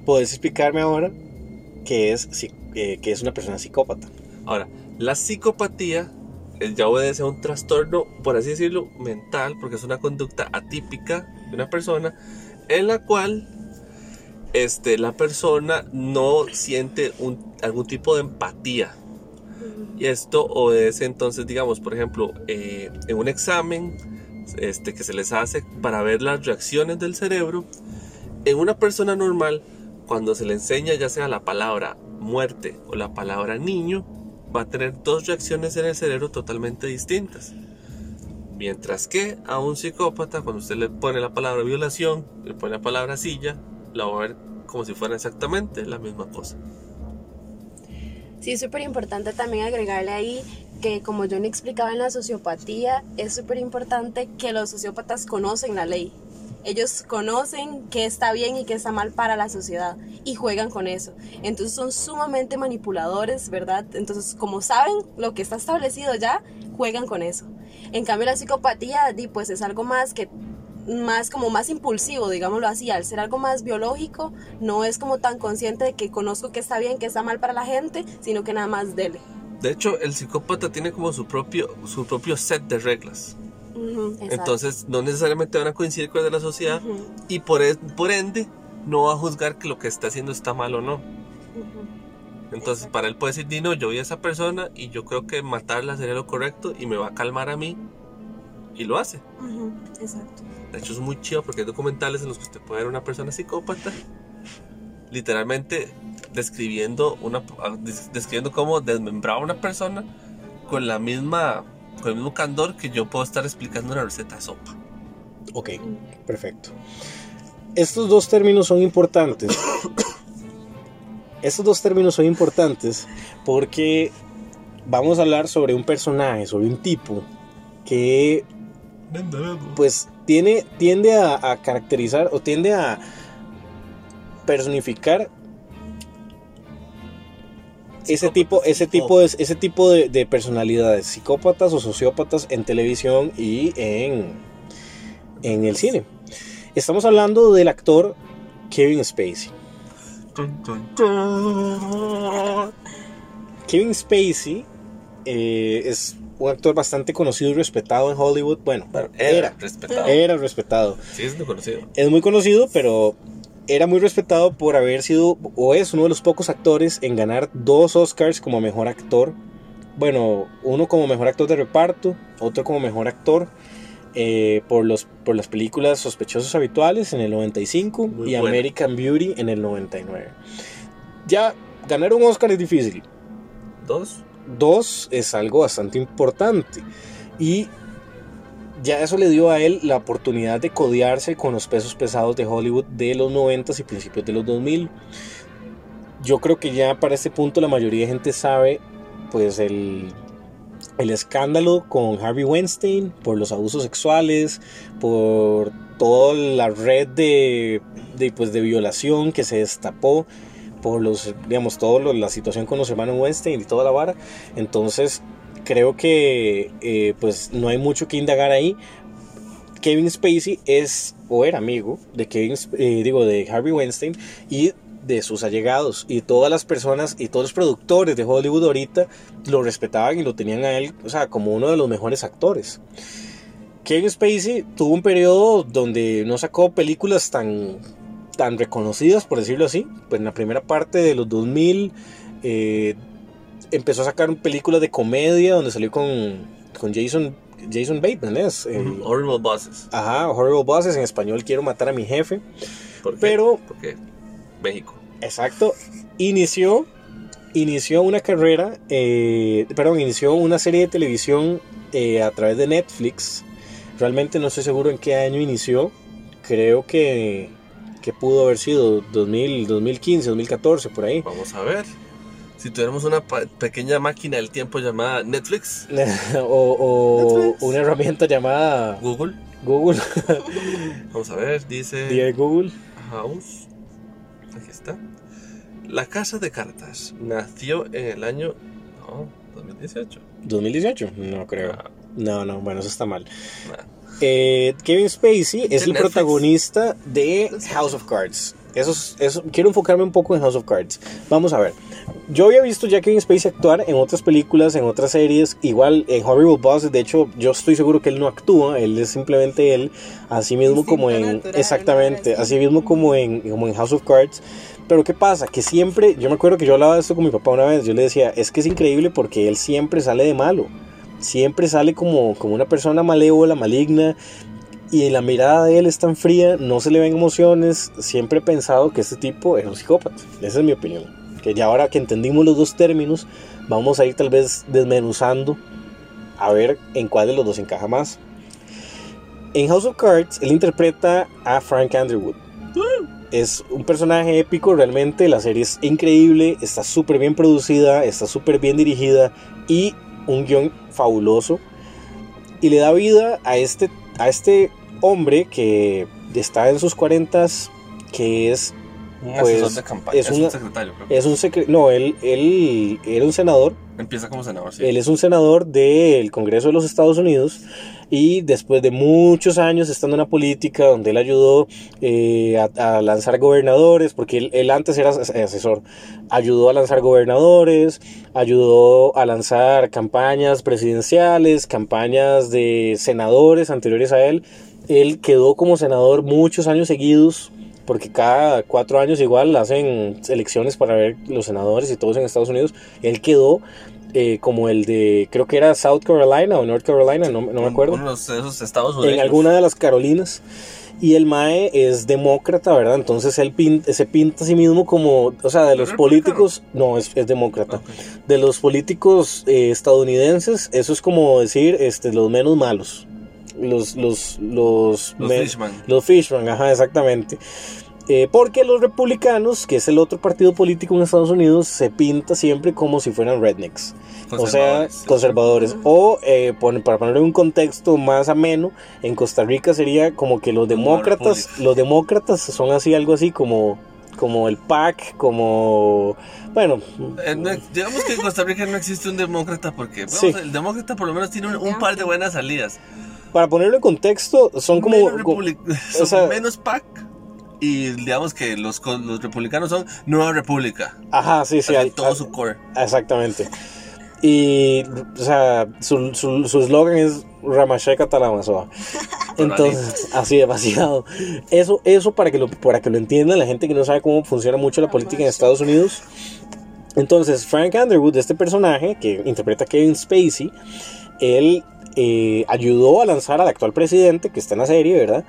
¿Podés explicarme ahora qué es, psi- eh, qué es una persona psicópata? Ahora, la psicopatía ya obedece a un trastorno, por así decirlo, mental, porque es una conducta atípica de una persona en la cual este, la persona no siente un- algún tipo de empatía. Y esto obedece entonces, digamos, por ejemplo, eh, en un examen este, que se les hace para ver las reacciones del cerebro, en una persona normal, cuando se le enseña ya sea la palabra muerte o la palabra niño, va a tener dos reacciones en el cerebro totalmente distintas. Mientras que a un psicópata, cuando usted le pone la palabra violación, le pone la palabra silla, la va a ver como si fuera exactamente la misma cosa. Sí, es súper importante también agregarle ahí que como Johnny explicaba en la sociopatía, es súper importante que los sociópatas conocen la ley. Ellos conocen qué está bien y qué está mal para la sociedad y juegan con eso. Entonces son sumamente manipuladores, ¿verdad? Entonces como saben lo que está establecido ya, juegan con eso. En cambio la psicopatía, pues es algo más que más como más impulsivo, digámoslo así, al ser algo más biológico, no es como tan consciente de que conozco que está bien, que está mal para la gente, sino que nada más dele. De hecho, el psicópata tiene como su propio, su propio set de reglas. Entonces, no necesariamente van a coincidir con las de la sociedad Ujú, y por, e- por ende no va a juzgar que lo que está haciendo está mal o no. Entonces, para él puede decir, Dino, yo vi a esa persona y yo creo que matarla sería lo correcto y me va a calmar a mí. Y lo hace. Exacto. De hecho, es muy chido porque hay documentales en los que usted puede ver una persona psicópata literalmente describiendo, una, des- describiendo cómo desmembraba a una persona con la misma con el mismo candor que yo puedo estar explicando una receta de sopa. Ok, perfecto. Estos dos términos son importantes. Estos dos términos son importantes porque vamos a hablar sobre un personaje, sobre un tipo que pues tiene, tiende a, a caracterizar o tiende a personificar ese tipo, ese tipo, de, ese tipo de, de personalidades, psicópatas o sociópatas en televisión y en, en el cine. Estamos hablando del actor Kevin Spacey. Kevin Spacey eh, es un actor bastante conocido y respetado en Hollywood. Bueno, era, respetado. era respetado. Sí, es conocido. Es muy conocido, pero era muy respetado por haber sido o es uno de los pocos actores en ganar dos Oscars como mejor actor. Bueno, uno como mejor actor de reparto, otro como mejor actor eh, por, los, por las películas Sospechosos Habituales en el 95 Muy y. American Beauty en el 99. Ya ganar un Oscar es difícil. Dos. Dos es algo bastante importante. Y ya eso le dio a él la oportunidad de codearse con los pesos pesados de Hollywood de los 90 y principios de los 2000. Yo creo que ya para este punto la mayoría de gente sabe pues el, el escándalo con Harvey Weinstein por los abusos sexuales, por toda la red de, de, pues, de violación que se destapó por los, digamos, toda la situación con los hermanos Weinstein y toda la vara. Entonces, creo que eh, pues no hay mucho que indagar ahí. Kevin Spacey es o era amigo de Kevin, eh, digo, de Harvey Weinstein y de sus allegados y todas las personas y todos los productores de Hollywood ahorita lo respetaban y lo tenían a él, o sea, como uno de los mejores actores. Kevin Spacey tuvo un periodo donde no sacó películas tan, tan reconocidas, por decirlo así. Pues en la primera parte de los 2000 eh, empezó a sacar películas de comedia donde salió con, con Jason, Jason Bateman, ¿es? Horrible Bosses. Ajá, Horrible Bosses, en español Quiero matar a mi jefe. ¿Por qué? Pero- Porque México. Exacto. Inició, inició una carrera, eh, perdón, inició una serie de televisión eh, a través de Netflix. Realmente no estoy seguro en qué año inició. Creo que, que pudo haber sido 2000, 2015, 2014, por ahí. Vamos a ver. Si tuviéramos una pequeña máquina del tiempo llamada Netflix, o o Netflix. una herramienta llamada Google. Google. Vamos a ver, dice Google. House. Aquí está. La Casa de Cartas nació en el año no, 2018. 2018, no creo. Ah, No, no, bueno, eso está mal. nah. Eh, Kevin Spacey es el Netflix. protagonista de House of Cards. Eso es- eso, quiero enfocarme un poco en House of Cards. Vamos a ver. Yo había visto ya Kevin Spacey actuar en otras películas, en otras series. Igual en Horrible Bosses, de hecho, yo estoy seguro que él no actúa. Él es simplemente él, así mismo como en. natural, exactamente, así mismo como en, como en House of Cards. Pero ¿qué pasa? Que siempre, yo me acuerdo que yo hablaba de esto con mi papá una vez. Yo le decía, es que es increíble porque él siempre sale de malo. Siempre sale como, como una persona malévola, maligna y la mirada de él es tan fría, no se le ven emociones. Siempre he pensado que este tipo es un psicópata. Esa es mi opinión. Que ya ahora que entendimos los dos términos, vamos a ir tal vez desmenuzando a ver en cuál de los dos encaja más. En House of Cards, él interpreta a Frank Underwood. Es un personaje épico, realmente. La serie es increíble, está súper bien producida, está súper bien dirigida y un guion fabuloso. Y le da vida a este, a este hombre que está en sus 40 que es, Un Pues, asesor de campaña. es Es, una- un secretario, creo. es un secre- no, él, él era un senador Empieza como senador, sí. él es un senador del Congreso de los Estados Unidos y después de muchos años estando en la política, donde él ayudó eh, a, a lanzar gobernadores, porque él, él antes era as- asesor, ayudó a lanzar gobernadores, ayudó a lanzar campañas presidenciales, campañas de senadores anteriores a él. Él quedó como senador muchos años seguidos porque cada cuatro años igual hacen elecciones para ver los senadores y todos en Estados Unidos. Él quedó eh, como el de, creo que era South Carolina o North Carolina, no, no me acuerdo, esos estados en alguna de las Carolinas. Y el Mae es demócrata, ¿verdad? Entonces él se pinta a sí mismo como, o sea, de los ¿Es políticos, no, es, es demócrata. De los políticos eh, estadounidenses, eso es como decir este, los menos malos. Los, los, los, Los me- Fishman. los Fishman, ajá, exactamente. Eh, porque los republicanos, que es el otro partido político en Estados Unidos, se pinta siempre como si fueran rednecks. O sea, Conservadores, sí. conservadores. O, eh, para ponerle un contexto más ameno, en Costa Rica sería como que los demócratas, los demócratas son así, algo así como, como el PAC, como, bueno, Eh, no- digamos que en Costa Rica no existe un demócrata porque vamos, Sí. el demócrata por lo menos tiene un, un par de buenas salidas. Para ponerlo en contexto, son como... menos, como- republic- o son sea- menos PAC y digamos que los, republicanos son Nueva República. ajá, sí, sí, hay- todo su core. Exactamente. Y, o sea, su su- su eslogan es Ramasheka Talamazoa. Entonces, así demasiado. Eso, eso para que lo, para que lo entiendan la gente que no sabe cómo funciona mucho la política en Estados Unidos. Entonces, Frank Underwood, este personaje que interpreta a Kevin Spacey, él eh, ayudó a lanzar al actual presidente, que está en la serie, ¿verdad?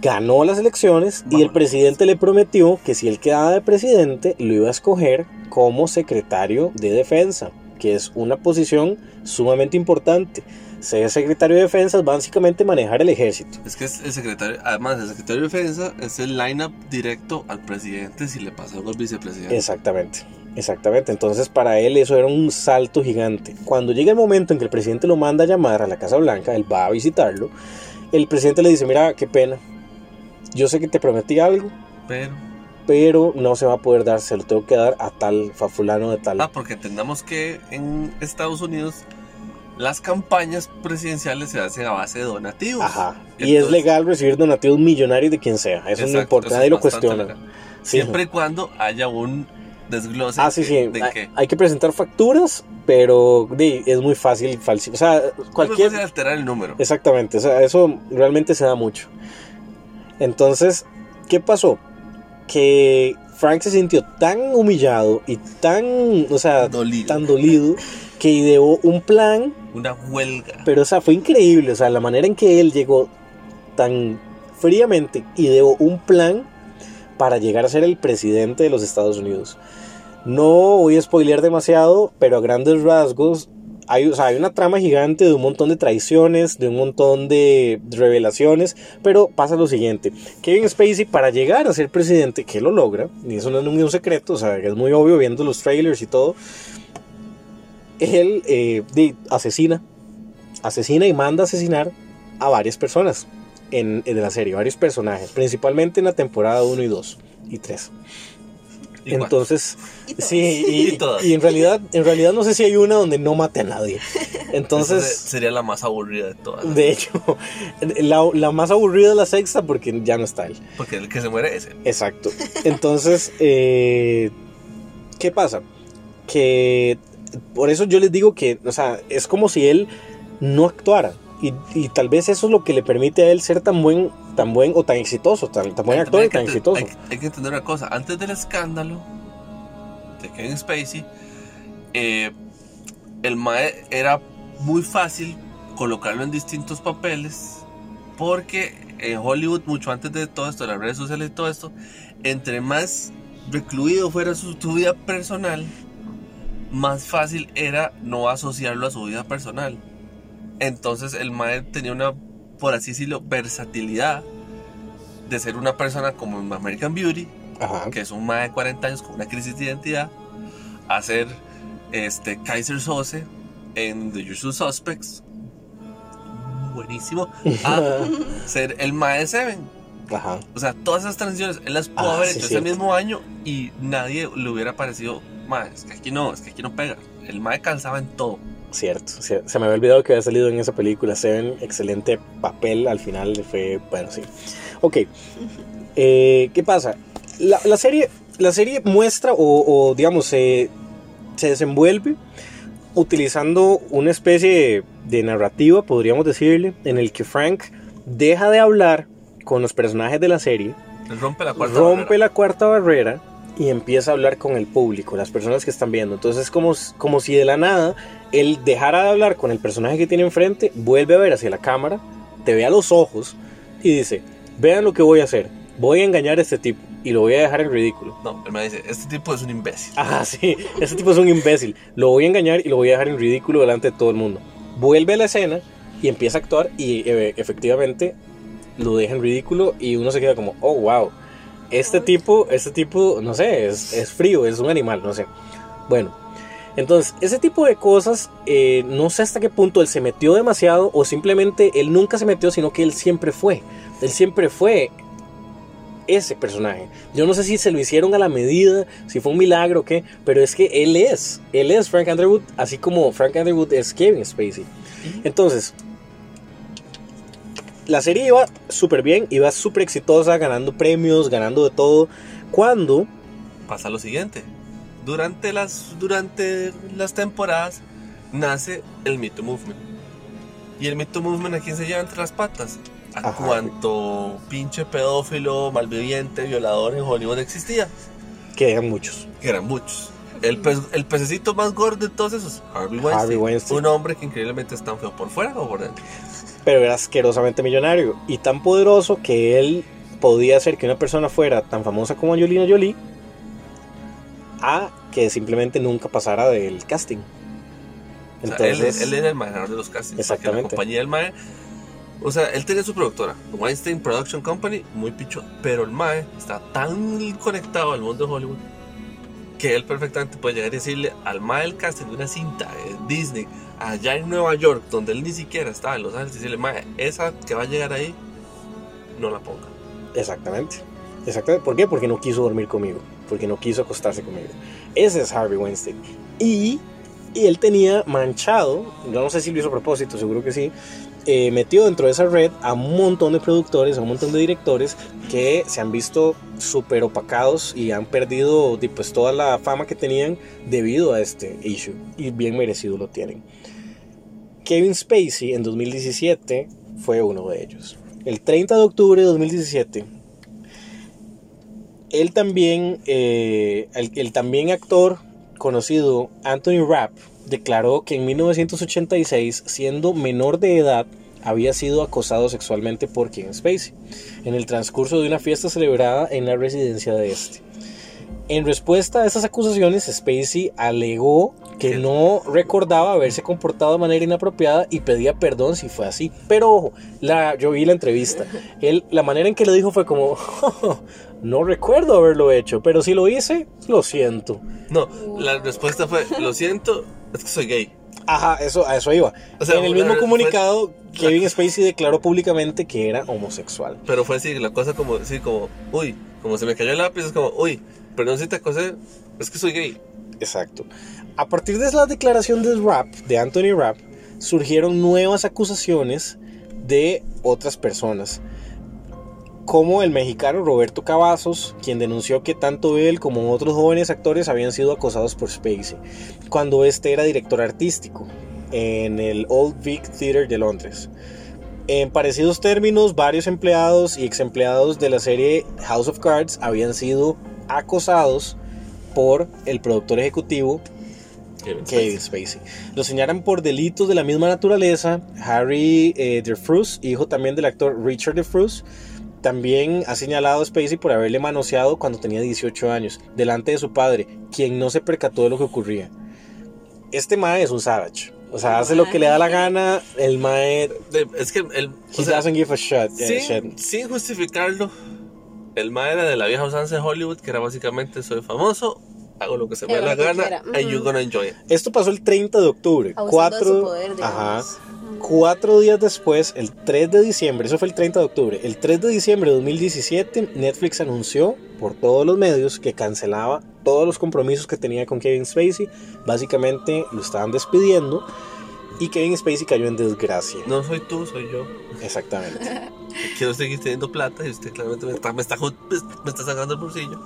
Ganó las elecciones y el presidente le prometió que si él quedaba de presidente, lo iba a escoger como secretario de defensa, que es una posición sumamente importante. ser secretario de defensa es básicamente manejar el ejército. Es que es el secretario, además el secretario de defensa es el line-up directo al presidente si le pasa algo al vicepresidente. Exactamente, exactamente. Entonces para él eso era un salto gigante. Cuando llega el momento en que el presidente lo manda a llamar a la Casa Blanca, él va a visitarlo, el presidente le dice, mira, qué pena, yo sé que te prometí algo, Pero, pero no se va a poder dar, se lo tengo que dar a tal, a fulano de tal. ah, porque entendamos que en Estados Unidos las campañas presidenciales se hacen a base de donativos. Ajá. Y es legal recibir donativos millonarios de quien sea. Eso no importa, nadie lo cuestiona. legal. Siempre y cuando haya un desglose Ah, sí, sí. de Hay- que Hay que presentar facturas, pero es muy fácil falsificar. O sea, cualquier cualquier. alterar el número. Exactamente, o sea, eso realmente se da mucho. Entonces, ¿qué pasó? Que Frank se sintió tan humillado y tan, o sea, Dolido. tan dolido que ideó un plan, Una huelga. pero o sea, fue increíble, o sea, la manera en que él llegó tan fríamente ideó un plan para llegar a ser el presidente de los Estados Unidos. No voy a spoilear demasiado, pero a grandes rasgos hay, o sea, hay una trama gigante de un montón de traiciones, de un montón de revelaciones, pero pasa lo siguiente. Kevin Spacey para llegar a ser presidente, que lo logra, y eso no es un secreto, o sea, es muy obvio viendo los trailers y todo, él eh, asesina, asesina y manda a asesinar a varias personas en, en la serie, varios personajes, principalmente en la temporada 1 y 2 y 3. Entonces, Y sí, y, Y todas. y en realidad, en realidad no sé si hay una donde no mate a nadie. Esa Entonces, sería la más aburrida de todas. de hecho, la, la más aburrida es la sexta porque ya no está él. Porque el que se muere es él. Exacto. Entonces, eh, ¿qué pasa? Que por eso yo les digo que, o sea, es como si él no actuara. Y, y tal vez eso es lo que le permite a él ser tan buen, tan buen o tan exitoso, tan, tan buen Hay- actor y tan exitoso. Hay, hay que entender una cosa. Antes del escándalo de Kevin Spacey, eh, el Mae era muy fácil colocarlo en distintos papeles. Porque en Hollywood, mucho antes de todo esto, de las redes sociales y todo esto, entre más recluido fuera su, su vida personal, más fácil era no asociarlo a su vida personal. Entonces el Mae tenía una, por así decirlo, versatilidad de ser una persona como en American Beauty, Ajá. que es un Mae de 40 años con una crisis de identidad, a ser este, Kaiser Sose en The Usual Suspects, buenísimo, a ser el Mae de Seven. Ajá. O sea, todas esas transiciones, él las pudo Ah, haber sí, hecho ese mismo año y nadie le hubiera parecido, Mae, es que aquí no, es que aquí no pega. El Mae calzaba en todo. Cierto, cier- se me había olvidado que había salido en esa película. Seven, excelente papel al final. Fue, bueno, sí. Ok, eh, ¿qué pasa? La, la serie, la serie muestra o, o, digamos, se se desenvuelve utilizando una especie de, de narrativa, podríamos decirle, en el que Frank deja de hablar con los personajes de la serie, rompe la cuarta rompe barrera. la cuarta barrera y empieza a hablar con el público, las personas que están viendo. Entonces es como, como si de la nada él dejara de hablar con el personaje que tiene enfrente, vuelve a ver hacia la cámara, te ve a los ojos y dice, vean lo que voy a hacer, voy a engañar a este tipo y lo voy a dejar en ridículo. No, él me dice, este tipo es un imbécil. Ajá, sí, ese tipo es un imbécil. Lo voy a engañar y lo voy a dejar en ridículo delante de todo el mundo. Vuelve a la escena y empieza a actuar y eh, efectivamente lo deja en ridículo y uno se queda como, oh, wow. Este tipo, este tipo, no sé, es, es frío, es un animal, no sé. Bueno, entonces, ese tipo de cosas, eh, no sé hasta qué punto él se metió demasiado o simplemente él nunca se metió, sino que él siempre fue. Él siempre fue ese personaje. Yo no sé si se lo hicieron a la medida, si fue un milagro o qué, pero es que él es, él es Frank Underwood, así como Frank Underwood es Kevin Spacey. Entonces, la serie iba súper bien, iba súper exitosa, ganando premios, ganando de todo, cuando, Pasa lo siguiente. Durante las, durante las temporadas nace el Me Too Movement. Y el Me Too Movement a quién se lleva entre las patas. A Ajá. cuanto pinche pedófilo, malviviente, violador en Hollywood existía. que eran muchos. Que eran muchos. El, pez- el pececito más gordo de todos esos, Harvey Weinstein. Harvey Weinstein. Un hombre que increíblemente es tan feo por fuera o por dentro. pero era asquerosamente millonario y tan poderoso que él podía hacer que una persona fuera tan famosa como Angelina Jolie a que simplemente nunca pasara del casting. O sea, él, él era el manejador de los castings. Exactamente. La compañía del Mae. O sea, él tenía su productora, Weinstein Production Company, muy picho. Pero el Mae está tan conectado al mundo de Hollywood que él perfectamente puede llegar y decirle al Mae del de una cinta de Disney allá en Nueva York, donde él ni siquiera estaba en Los Ángeles, y decirle, Mae, esa que va a llegar ahí, no la ponga. Exactamente. Exactamente. ¿Por qué? Porque no quiso dormir conmigo. Porque no quiso acostarse conmigo. Ese es Harvey Weinstein. Y, y él tenía manchado, no sé si lo hizo a propósito, seguro que sí, eh, metió dentro de esa red a un montón de productores, a un montón de directores que se han visto súper opacados y han perdido di, pues, toda la fama que tenían debido a este issue. Y bien merecido lo tienen. Kevin Spacey en 2017 fue uno de ellos. El 30 de octubre de 2017, él también, eh, el, el también actor conocido Anthony Rapp declaró que en 1986, siendo menor de edad, había sido acosado sexualmente por Kevin Spacey en el transcurso de una fiesta celebrada en la residencia de este. En respuesta a estas acusaciones, Spacey alegó que no recordaba haberse comportado de manera inapropiada y pedía perdón si fue así. Pero ojo, la, yo vi la entrevista. Él, la manera en que lo dijo fue como, no recuerdo haberlo hecho, pero si lo hice, lo siento. No, la respuesta fue, lo siento, es que soy gay. Ajá, eso, a eso iba. O sea, en el mismo comunicado, Kevin Spacey declaró públicamente que era homosexual. Pero fue así, la cosa como, así como, uy, como se me cayó el lápiz, es como, uy, perdón si te acosé, es que soy gay. Exacto. A partir de la declaración de Rapp, de Anthony Rapp, surgieron nuevas acusaciones de otras personas, como el mexicano Roberto Cavazos, quien denunció que tanto él como otros jóvenes actores habían sido acosados por Spacey, cuando este era director artístico en el Old Vic Theatre de Londres. En parecidos términos, varios empleados y ex empleados de la serie House of Cards habían sido acosados por el productor ejecutivo Kevin Kevin Spacey. Lo señalan por delitos de la misma naturaleza. Harry eh, DeFrus, hijo también del actor Richard DeFrus, también ha señalado a Spacey por haberle manoseado cuando tenía 18 años, delante de su padre, quien no se percató de lo que ocurría. Este Mae es un savage. O sea, hace lo que le da la gana. El Mae. Es que el, He sea, doesn't give a shit. sin, shit. sin justificarlo, el mae era de la vieja usanza de Hollywood, que era básicamente soy famoso, hago lo que se me dé Hago la gana, quiera, and you're gonna enjoy it. Esto pasó el 30 de octubre. Abusando de Cuatro, su poder, ajá, cuatro días después, el 3 de diciembre, eso fue el 30 de octubre, el 3 de diciembre de 2017, Netflix anunció por todos los medios que cancelaba todos los compromisos que tenía con Kevin Spacey. Básicamente lo estaban despidiendo y Kevin Spacey cayó en desgracia. No soy tú, soy yo. Exactamente. Quiero seguir teniendo plata y usted claramente me está, me está, me está sacando el bolsillo.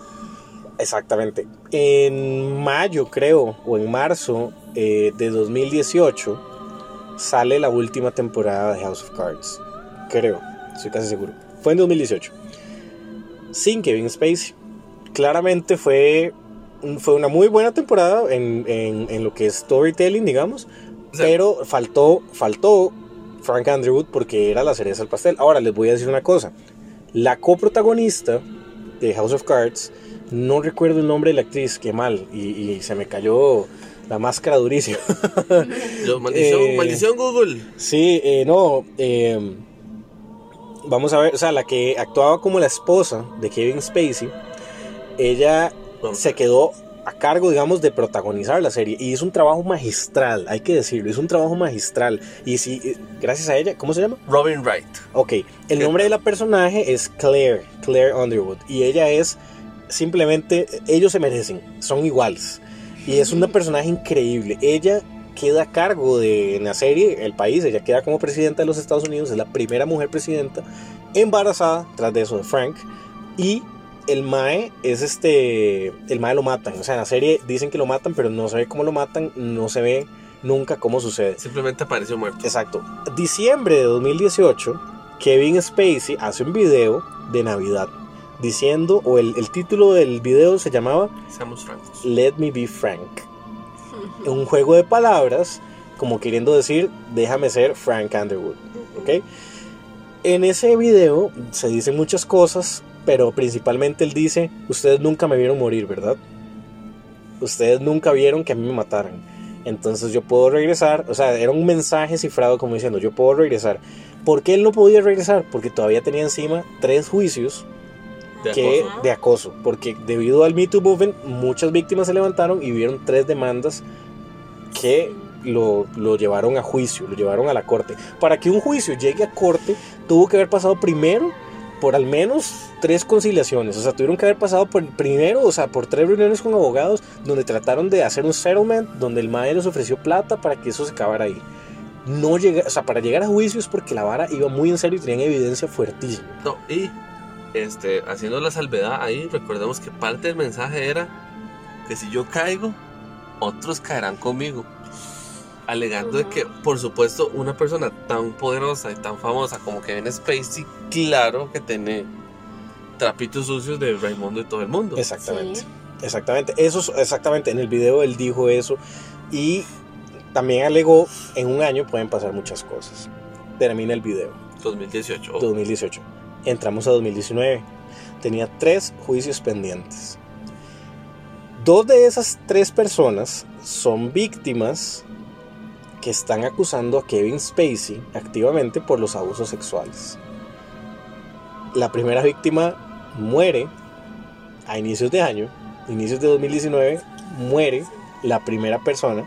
Exactamente. En mayo, creo, o en marzo eh, de 2018, sale la última temporada de House of Cards. Creo, estoy casi seguro. Fue en 2018. Sin Kevin Spacey. Claramente fue, fue una muy buena temporada en, en- en lo que es storytelling, digamos. O sea- pero faltó, faltó Frank Underwood porque era la cereza del pastel. Ahora les voy a decir una cosa. La coprotagonista de House of Cards, no recuerdo el nombre de la actriz, qué mal, y, y se me cayó la máscara durísima. Yo, maldición, Eh, maldición Google. sí, eh, no, eh, vamos a ver, o sea, la que actuaba como la esposa de Kevin Spacey, ella se quedó a cargo, digamos, de protagonizar la serie y hizo un trabajo magistral, hay que decirlo, hizo un trabajo magistral. Y sí, eh, gracias a ella, ¿cómo se llama? Robin Wright. Ok, el nombre de la personaje es Claire, Claire Underwood, y ella es simplemente, ellos se merecen, son iguales. Y es una personaje increíble. Ella queda a cargo de en la serie, el país, ella queda como presidenta de los Estados Unidos, es la primera mujer presidenta, embarazada, tras de eso de Frank, y el Mae es este, el Mae lo matan, o sea, en la serie dicen que lo matan, pero no se ve cómo lo matan, no se ve nunca cómo sucede. Simplemente apareció muerto. Exacto. Diciembre de 2018, Kevin Spacey hace un video de Navidad diciendo, o el, el título del video se llamaba Seamos francos. Let Me Be Frank. Un juego de palabras, como queriendo decir, déjame ser Frank Underwood. ¿Ok? En ese video se dicen muchas cosas, pero principalmente él dice, ustedes nunca me vieron morir, ¿verdad? Ustedes nunca vieron que a mí me mataran. entonces yo puedo regresar. O sea, era un mensaje cifrado como diciendo, yo puedo regresar. ¿Por qué él no podía regresar? Porque todavía tenía encima tres juicios De que, acoso. de acoso. Porque debido al Me Too Movement, muchas víctimas se levantaron y hubieron tres demandas que lo, lo llevaron a juicio, lo llevaron a la corte. Para que un juicio llegue a corte, tuvo que haber pasado primero por al menos tres conciliaciones. O sea, tuvieron que haber pasado por primero, o sea, por tres reuniones con abogados donde trataron de hacer un settlement, donde el MAE les ofreció plata para que eso se acabara ahí. No llega, o sea, para llegar a juicio es porque la vara iba muy en serio y tenían evidencia fuertísima. No, y este, haciendo la salvedad ahí, recordemos que parte del mensaje era que si yo caigo, otros caerán conmigo. Alegando de que, por supuesto, una persona tan poderosa y tan famosa como Kevin Spacey, claro que tiene trapitos sucios de Raimundo y todo el mundo. Exactamente. Sí. Exactamente. Eso es exactamente. En el video él dijo eso. Y también alegó, en un año pueden pasar muchas cosas. Termina el video. 2018. 2018. Entramos a 2019. Tenía tres juicios pendientes. Dos de esas tres personas son víctimas que están acusando a Kevin Spacey activamente por los abusos sexuales. La primera víctima muere a inicios de año, inicios de 2019, muere la primera persona.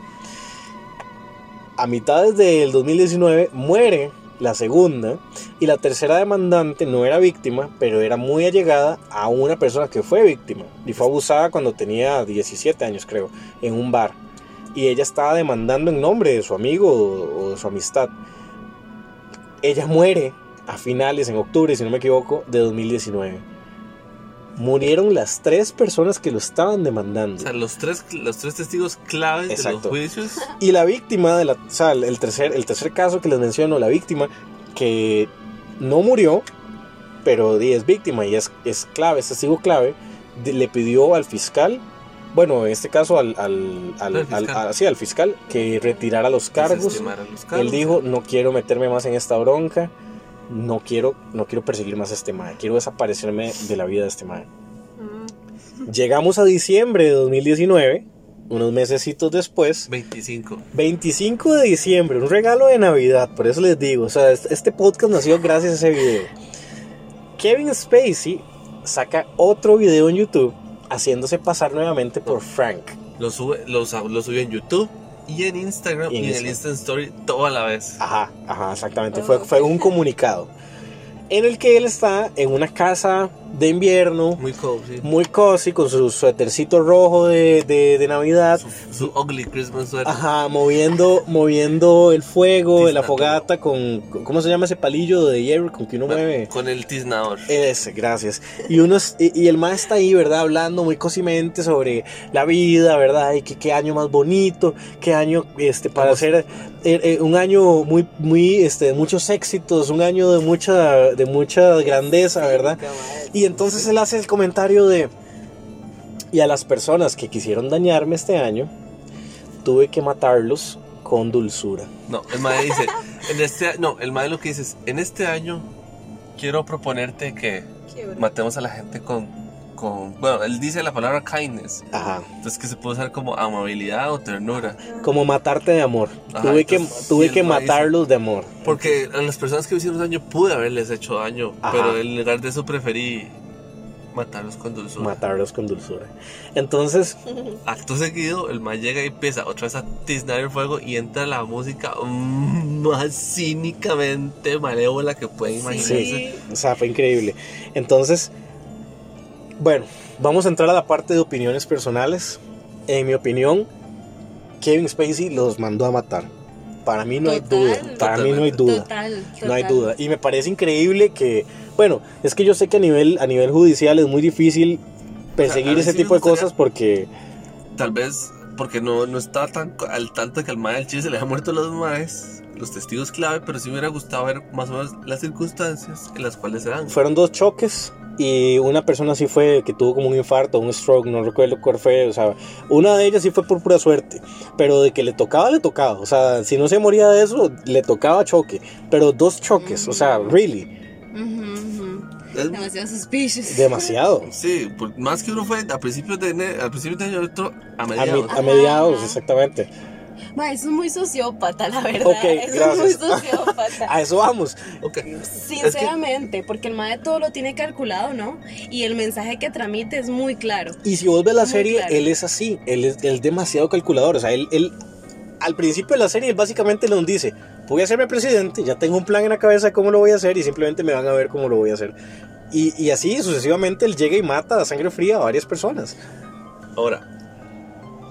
A mitades del 2019 muere la segunda y la tercera demandante no era víctima, pero era muy allegada a una persona que fue víctima y fue abusada cuando tenía 17 años, creo, en un bar. Y ella estaba demandando en nombre de su amigo o, de su amistad. Ella muere a finales, en octubre, si no me equivoco, de 2019. Murieron las tres personas que lo estaban demandando. O sea, los tres, los tres testigos claves de Exacto. los juicios. Y la víctima, de la, o sea, el tercer, el tercer caso que les menciono, la víctima que no murió, pero es víctima y es, es clave, es testigo clave, de- le pidió al fiscal, bueno, en este caso al, al, al, Al fiscal. al- a- sí, al fiscal, que retirara los cargos. los cargos. Él dijo, no quiero meterme más en esta bronca, no quiero, no quiero perseguir más a este mae, quiero desaparecerme de la vida de este mae. Mm. Llegamos a diciembre de 2019, unos mesecitos después, 25. 25 de diciembre, un regalo de Navidad, por eso les digo, o sea, este podcast nació gracias a ese video. Kevin Spacey saca otro video en YouTube haciéndose pasar nuevamente por Frank. Lo, sube, lo, lo subió en YouTube y en Instagram Y y en el. Instant Story todo a la vez. Ajá, ajá, exactamente, fue, fue un comunicado en el que él está en una casa de invierno, Muy cozy. muy cozy, con su suétercito rojo de, de, de Navidad. Su, su ugly Christmas sweater. Ajá, moviendo, moviendo el fuego de la fogata con, ¿cómo se llama ese palillo de hierro con que uno mueve? Con el tiznador. Ese, gracias. Y uno y, y el más está ahí, ¿verdad? Hablando muy cosimente sobre la vida, ¿verdad? Y que qué año más bonito, qué año este para Vamos. ser eh, eh, un año muy muy este de muchos éxitos, un año de mucha de mucha grandeza, ¿verdad? Y entonces él hace el comentario de y a las personas que quisieron dañarme este año tuve que matarlos con dulzura. No, el mae dice, en este, no, el mae lo que dice es, en este año quiero proponerte que matemos a la gente con, con, bueno, él dice la palabra kindness, Ajá. entonces que se puede usar como amabilidad o ternura, Como matarte de amor. Ajá, tuve que entonces, tuve y el que mae dice- matarlos de amor. porque a las personas que me hicieron daño pude haberles hecho daño, Ajá. pero en lugar de eso preferí matarlos con dulzura. matarlos con dulzura. Entonces, Acto seguido, el mae llega y empieza otra vez a tiznar el fuego y entra la música mm, más cínicamente malévola que pueden imaginarse. sí, o sea, fue increíble. Entonces, bueno, vamos a entrar a la parte de opiniones personales. En mi opinión, Kevin Spacey los mandó a matar. Para mí no hay duda. Para mí no hay duda. Total, No hay duda. Y me parece increíble que, bueno, es que yo sé que a nivel, a nivel judicial es muy difícil perseguir a ese sí tipo de cosas porque, Tal vez porque no, no estaba tan co- al tanto de que al mae del chile se le habían muerto los maes, los testigos clave, pero sí me hubiera gustado ver más o menos las circunstancias en las cuales se dan. fueron dos choques y una persona sí fue que tuvo como un infarto, un stroke, no recuerdo cuál fue, o sea, una de ellas sí fue por pura suerte, pero de que le tocaba, le tocaba, o sea, si no se moría de eso, le tocaba choque, pero dos choques, o sea, really, Ujú, ujú. Es- Demasiado suspicious. demasiado. sí, por- más que uno fue a principios de, ene- al principio de año, otro a A, mi- mediados. a mediados, exactamente. Ma, eso es muy sociópata, la verdad. Ok, eso gracias. es muy sociópata. A eso vamos. Ok. Sinceramente, porque el mae todo lo tiene calculado, ¿no? Y el mensaje que transmite es muy claro. Y si vos ves la Muy serie, claro. él es así, él es, él es demasiado calculador. O sea, él, él, al principio de la serie, él básicamente nos dice, voy a ser presidente, ya tengo un plan en la cabeza de cómo lo voy a hacer y simplemente me van a ver cómo lo voy a hacer. Y, y así sucesivamente él llega y mata a sangre fría a varias personas. Ahora,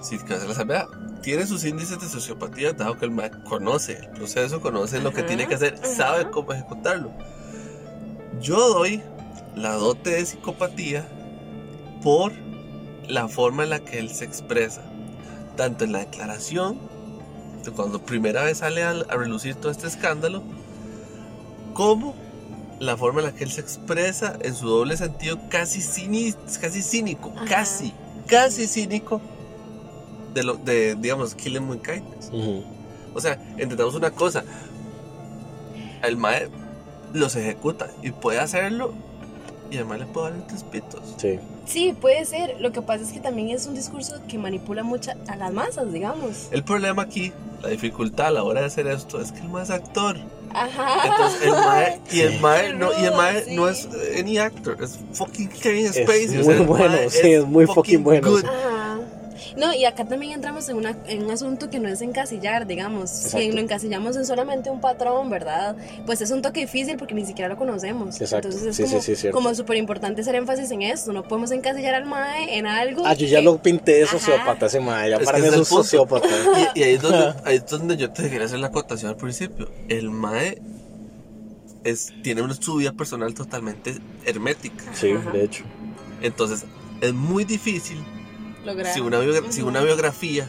si que se la tiene sus índices de sociopatía, dado que el MAC conoce el proceso, conoce lo que tiene que hacer, ajá. sabe cómo ejecutarlo. Yo doy la dote de psicopatía por la forma en la que él se expresa, tanto en la declaración, de cuando primera vez sale a, a relucir todo este escándalo, como la forma en la que él se expresa en su doble sentido casi, cini- casi cínico, Ajá. casi, casi cínico de, lo, de digamos, Killing with Kindness. Ujú. O sea, entendamos una cosa, el Mae los ejecuta y puede hacerlo y además le puede dar tres pitos. Sí. Sí, puede ser. Lo que pasa es que también es un discurso que manipula mucho a las masas, digamos. El problema aquí, la dificultad a la hora de hacer esto es que el Mae es actor. Ajá. Entonces el Mae, y el Mae, no, y el rudo, mae sí. no es any actor, es fucking Kevin Es Spacey. o muy sea, bueno, sí, es muy fucking bueno, good. Ajá. No, y acá también entramos en, una, en un asunto que no es encasillar, digamos. Exacto. Si lo encasillamos en solamente un patrón, ¿verdad? Pues es un toque difícil porque ni siquiera lo conocemos. Exacto. Entonces es Sí, como, sí, sí, cierto. como súper importante hacer énfasis en esto. No podemos encasillar al MAE en algo. Ah, yo ya que- lo pinté de Ajá. sociópata ese mae, ya Es para mí es un sociópata. Y, y ahí, es donde, ahí es donde yo te quería hacer la acotación al principio. El Mae es, tiene una, su vida personal totalmente hermética. Sí, Ajá. de hecho. Entonces, es muy difícil lograr. si una, biogra- una biografía,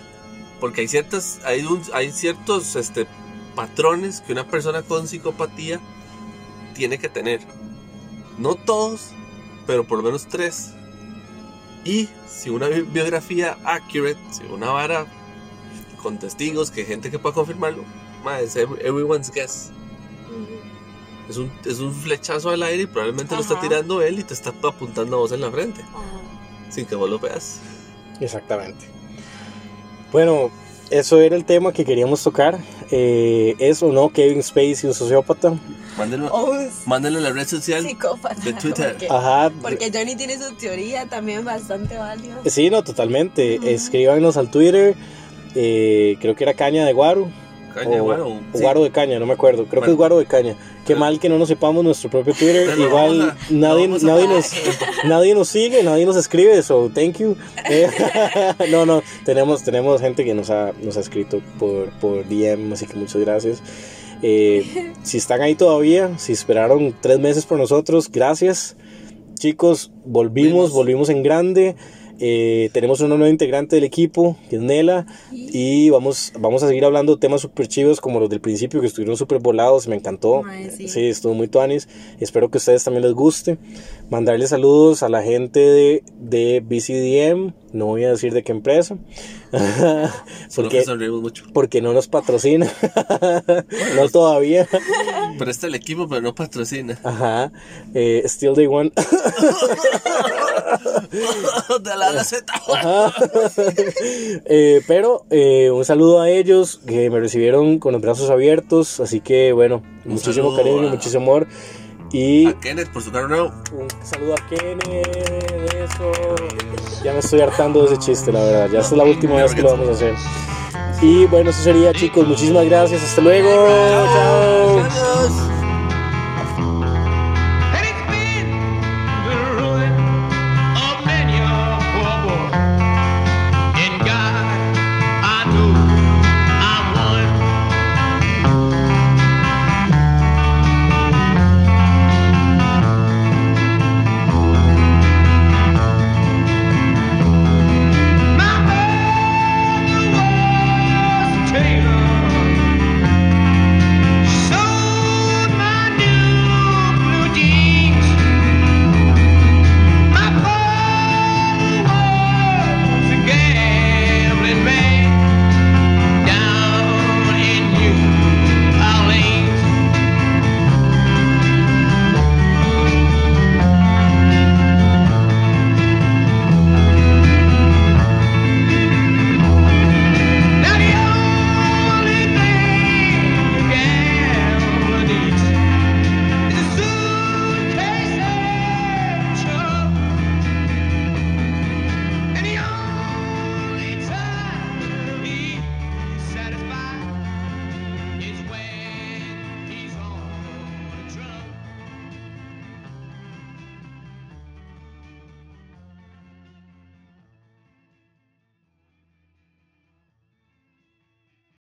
porque hay ciertas, hay, un- hay ciertos este, patrones que una persona con psicopatía tiene que tener. No todos, pero por lo menos tres. Y si una bi- biografía accurate, si una vara con testigos, que gente que pueda confirmarlo, ma, es every- everyone's guess. Es un, es un flechazo al aire y probablemente lo está Ajá. tirando él y te está apuntando a vos en la frente, Ajá. sin que vos lo veas. Exactamente. Bueno, eso era el tema que queríamos tocar. Eh, ¿Es o no Kevin Spacey un sociópata? Mándenlo, O un mándenlo en la red social. psicópata. de Twitter. Porque, Ajá. porque Johnny tiene su teoría también bastante válida. Sí, no, totalmente. Escríbanos al Twitter. eh, creo que era Caña de Guaro. Caña, o, bueno, o sí. Guaro de Caña, no me acuerdo. Creo que Bueno. es Guaro de Caña. Qué mal que no nos sepamos nuestro propio Twitter. Pero Igual a- nadie, nadie, nos, nadie nos sigue, nadie nos escribe, so thank you. Eh, no, no, tenemos, tenemos gente que nos ha, nos ha escrito por, por DM, así que muchas gracias. Eh, si están ahí todavía, si esperaron tres meses por nosotros, gracias. Chicos, volvimos, Volvimos. volvimos en grande. Eh, tenemos una nueva integrante del equipo, que es Nela, y vamos, vamos a seguir hablando de temas súper chivos como los del principio, que estuvieron súper volados, me encantó. Mae, sí. sí, estuvo muy tuanis. Espero que a ustedes también les guste. Mandarle saludos a la gente de, de BCDM, no voy a decir de qué empresa, Solo porque, mucho. porque no nos patrocina, no todavía. Presta el equipo, pero no patrocina. Ajá, eh, Still Day One. de la. Ajá. Eh, pero eh, un saludo a ellos que me recibieron con los brazos abiertos. Así que bueno, Un muchísimo cariño, a- muchísimo amor. Y A Kenneth por su nuevo. un saludo a Kenneth. Eso. Ya me estoy hartando de ese chiste, la verdad. Ya esta es la última vez que lo vamos a hacer. Y bueno, eso sería, chicos. Muchísimas gracias. Hasta luego. Chao.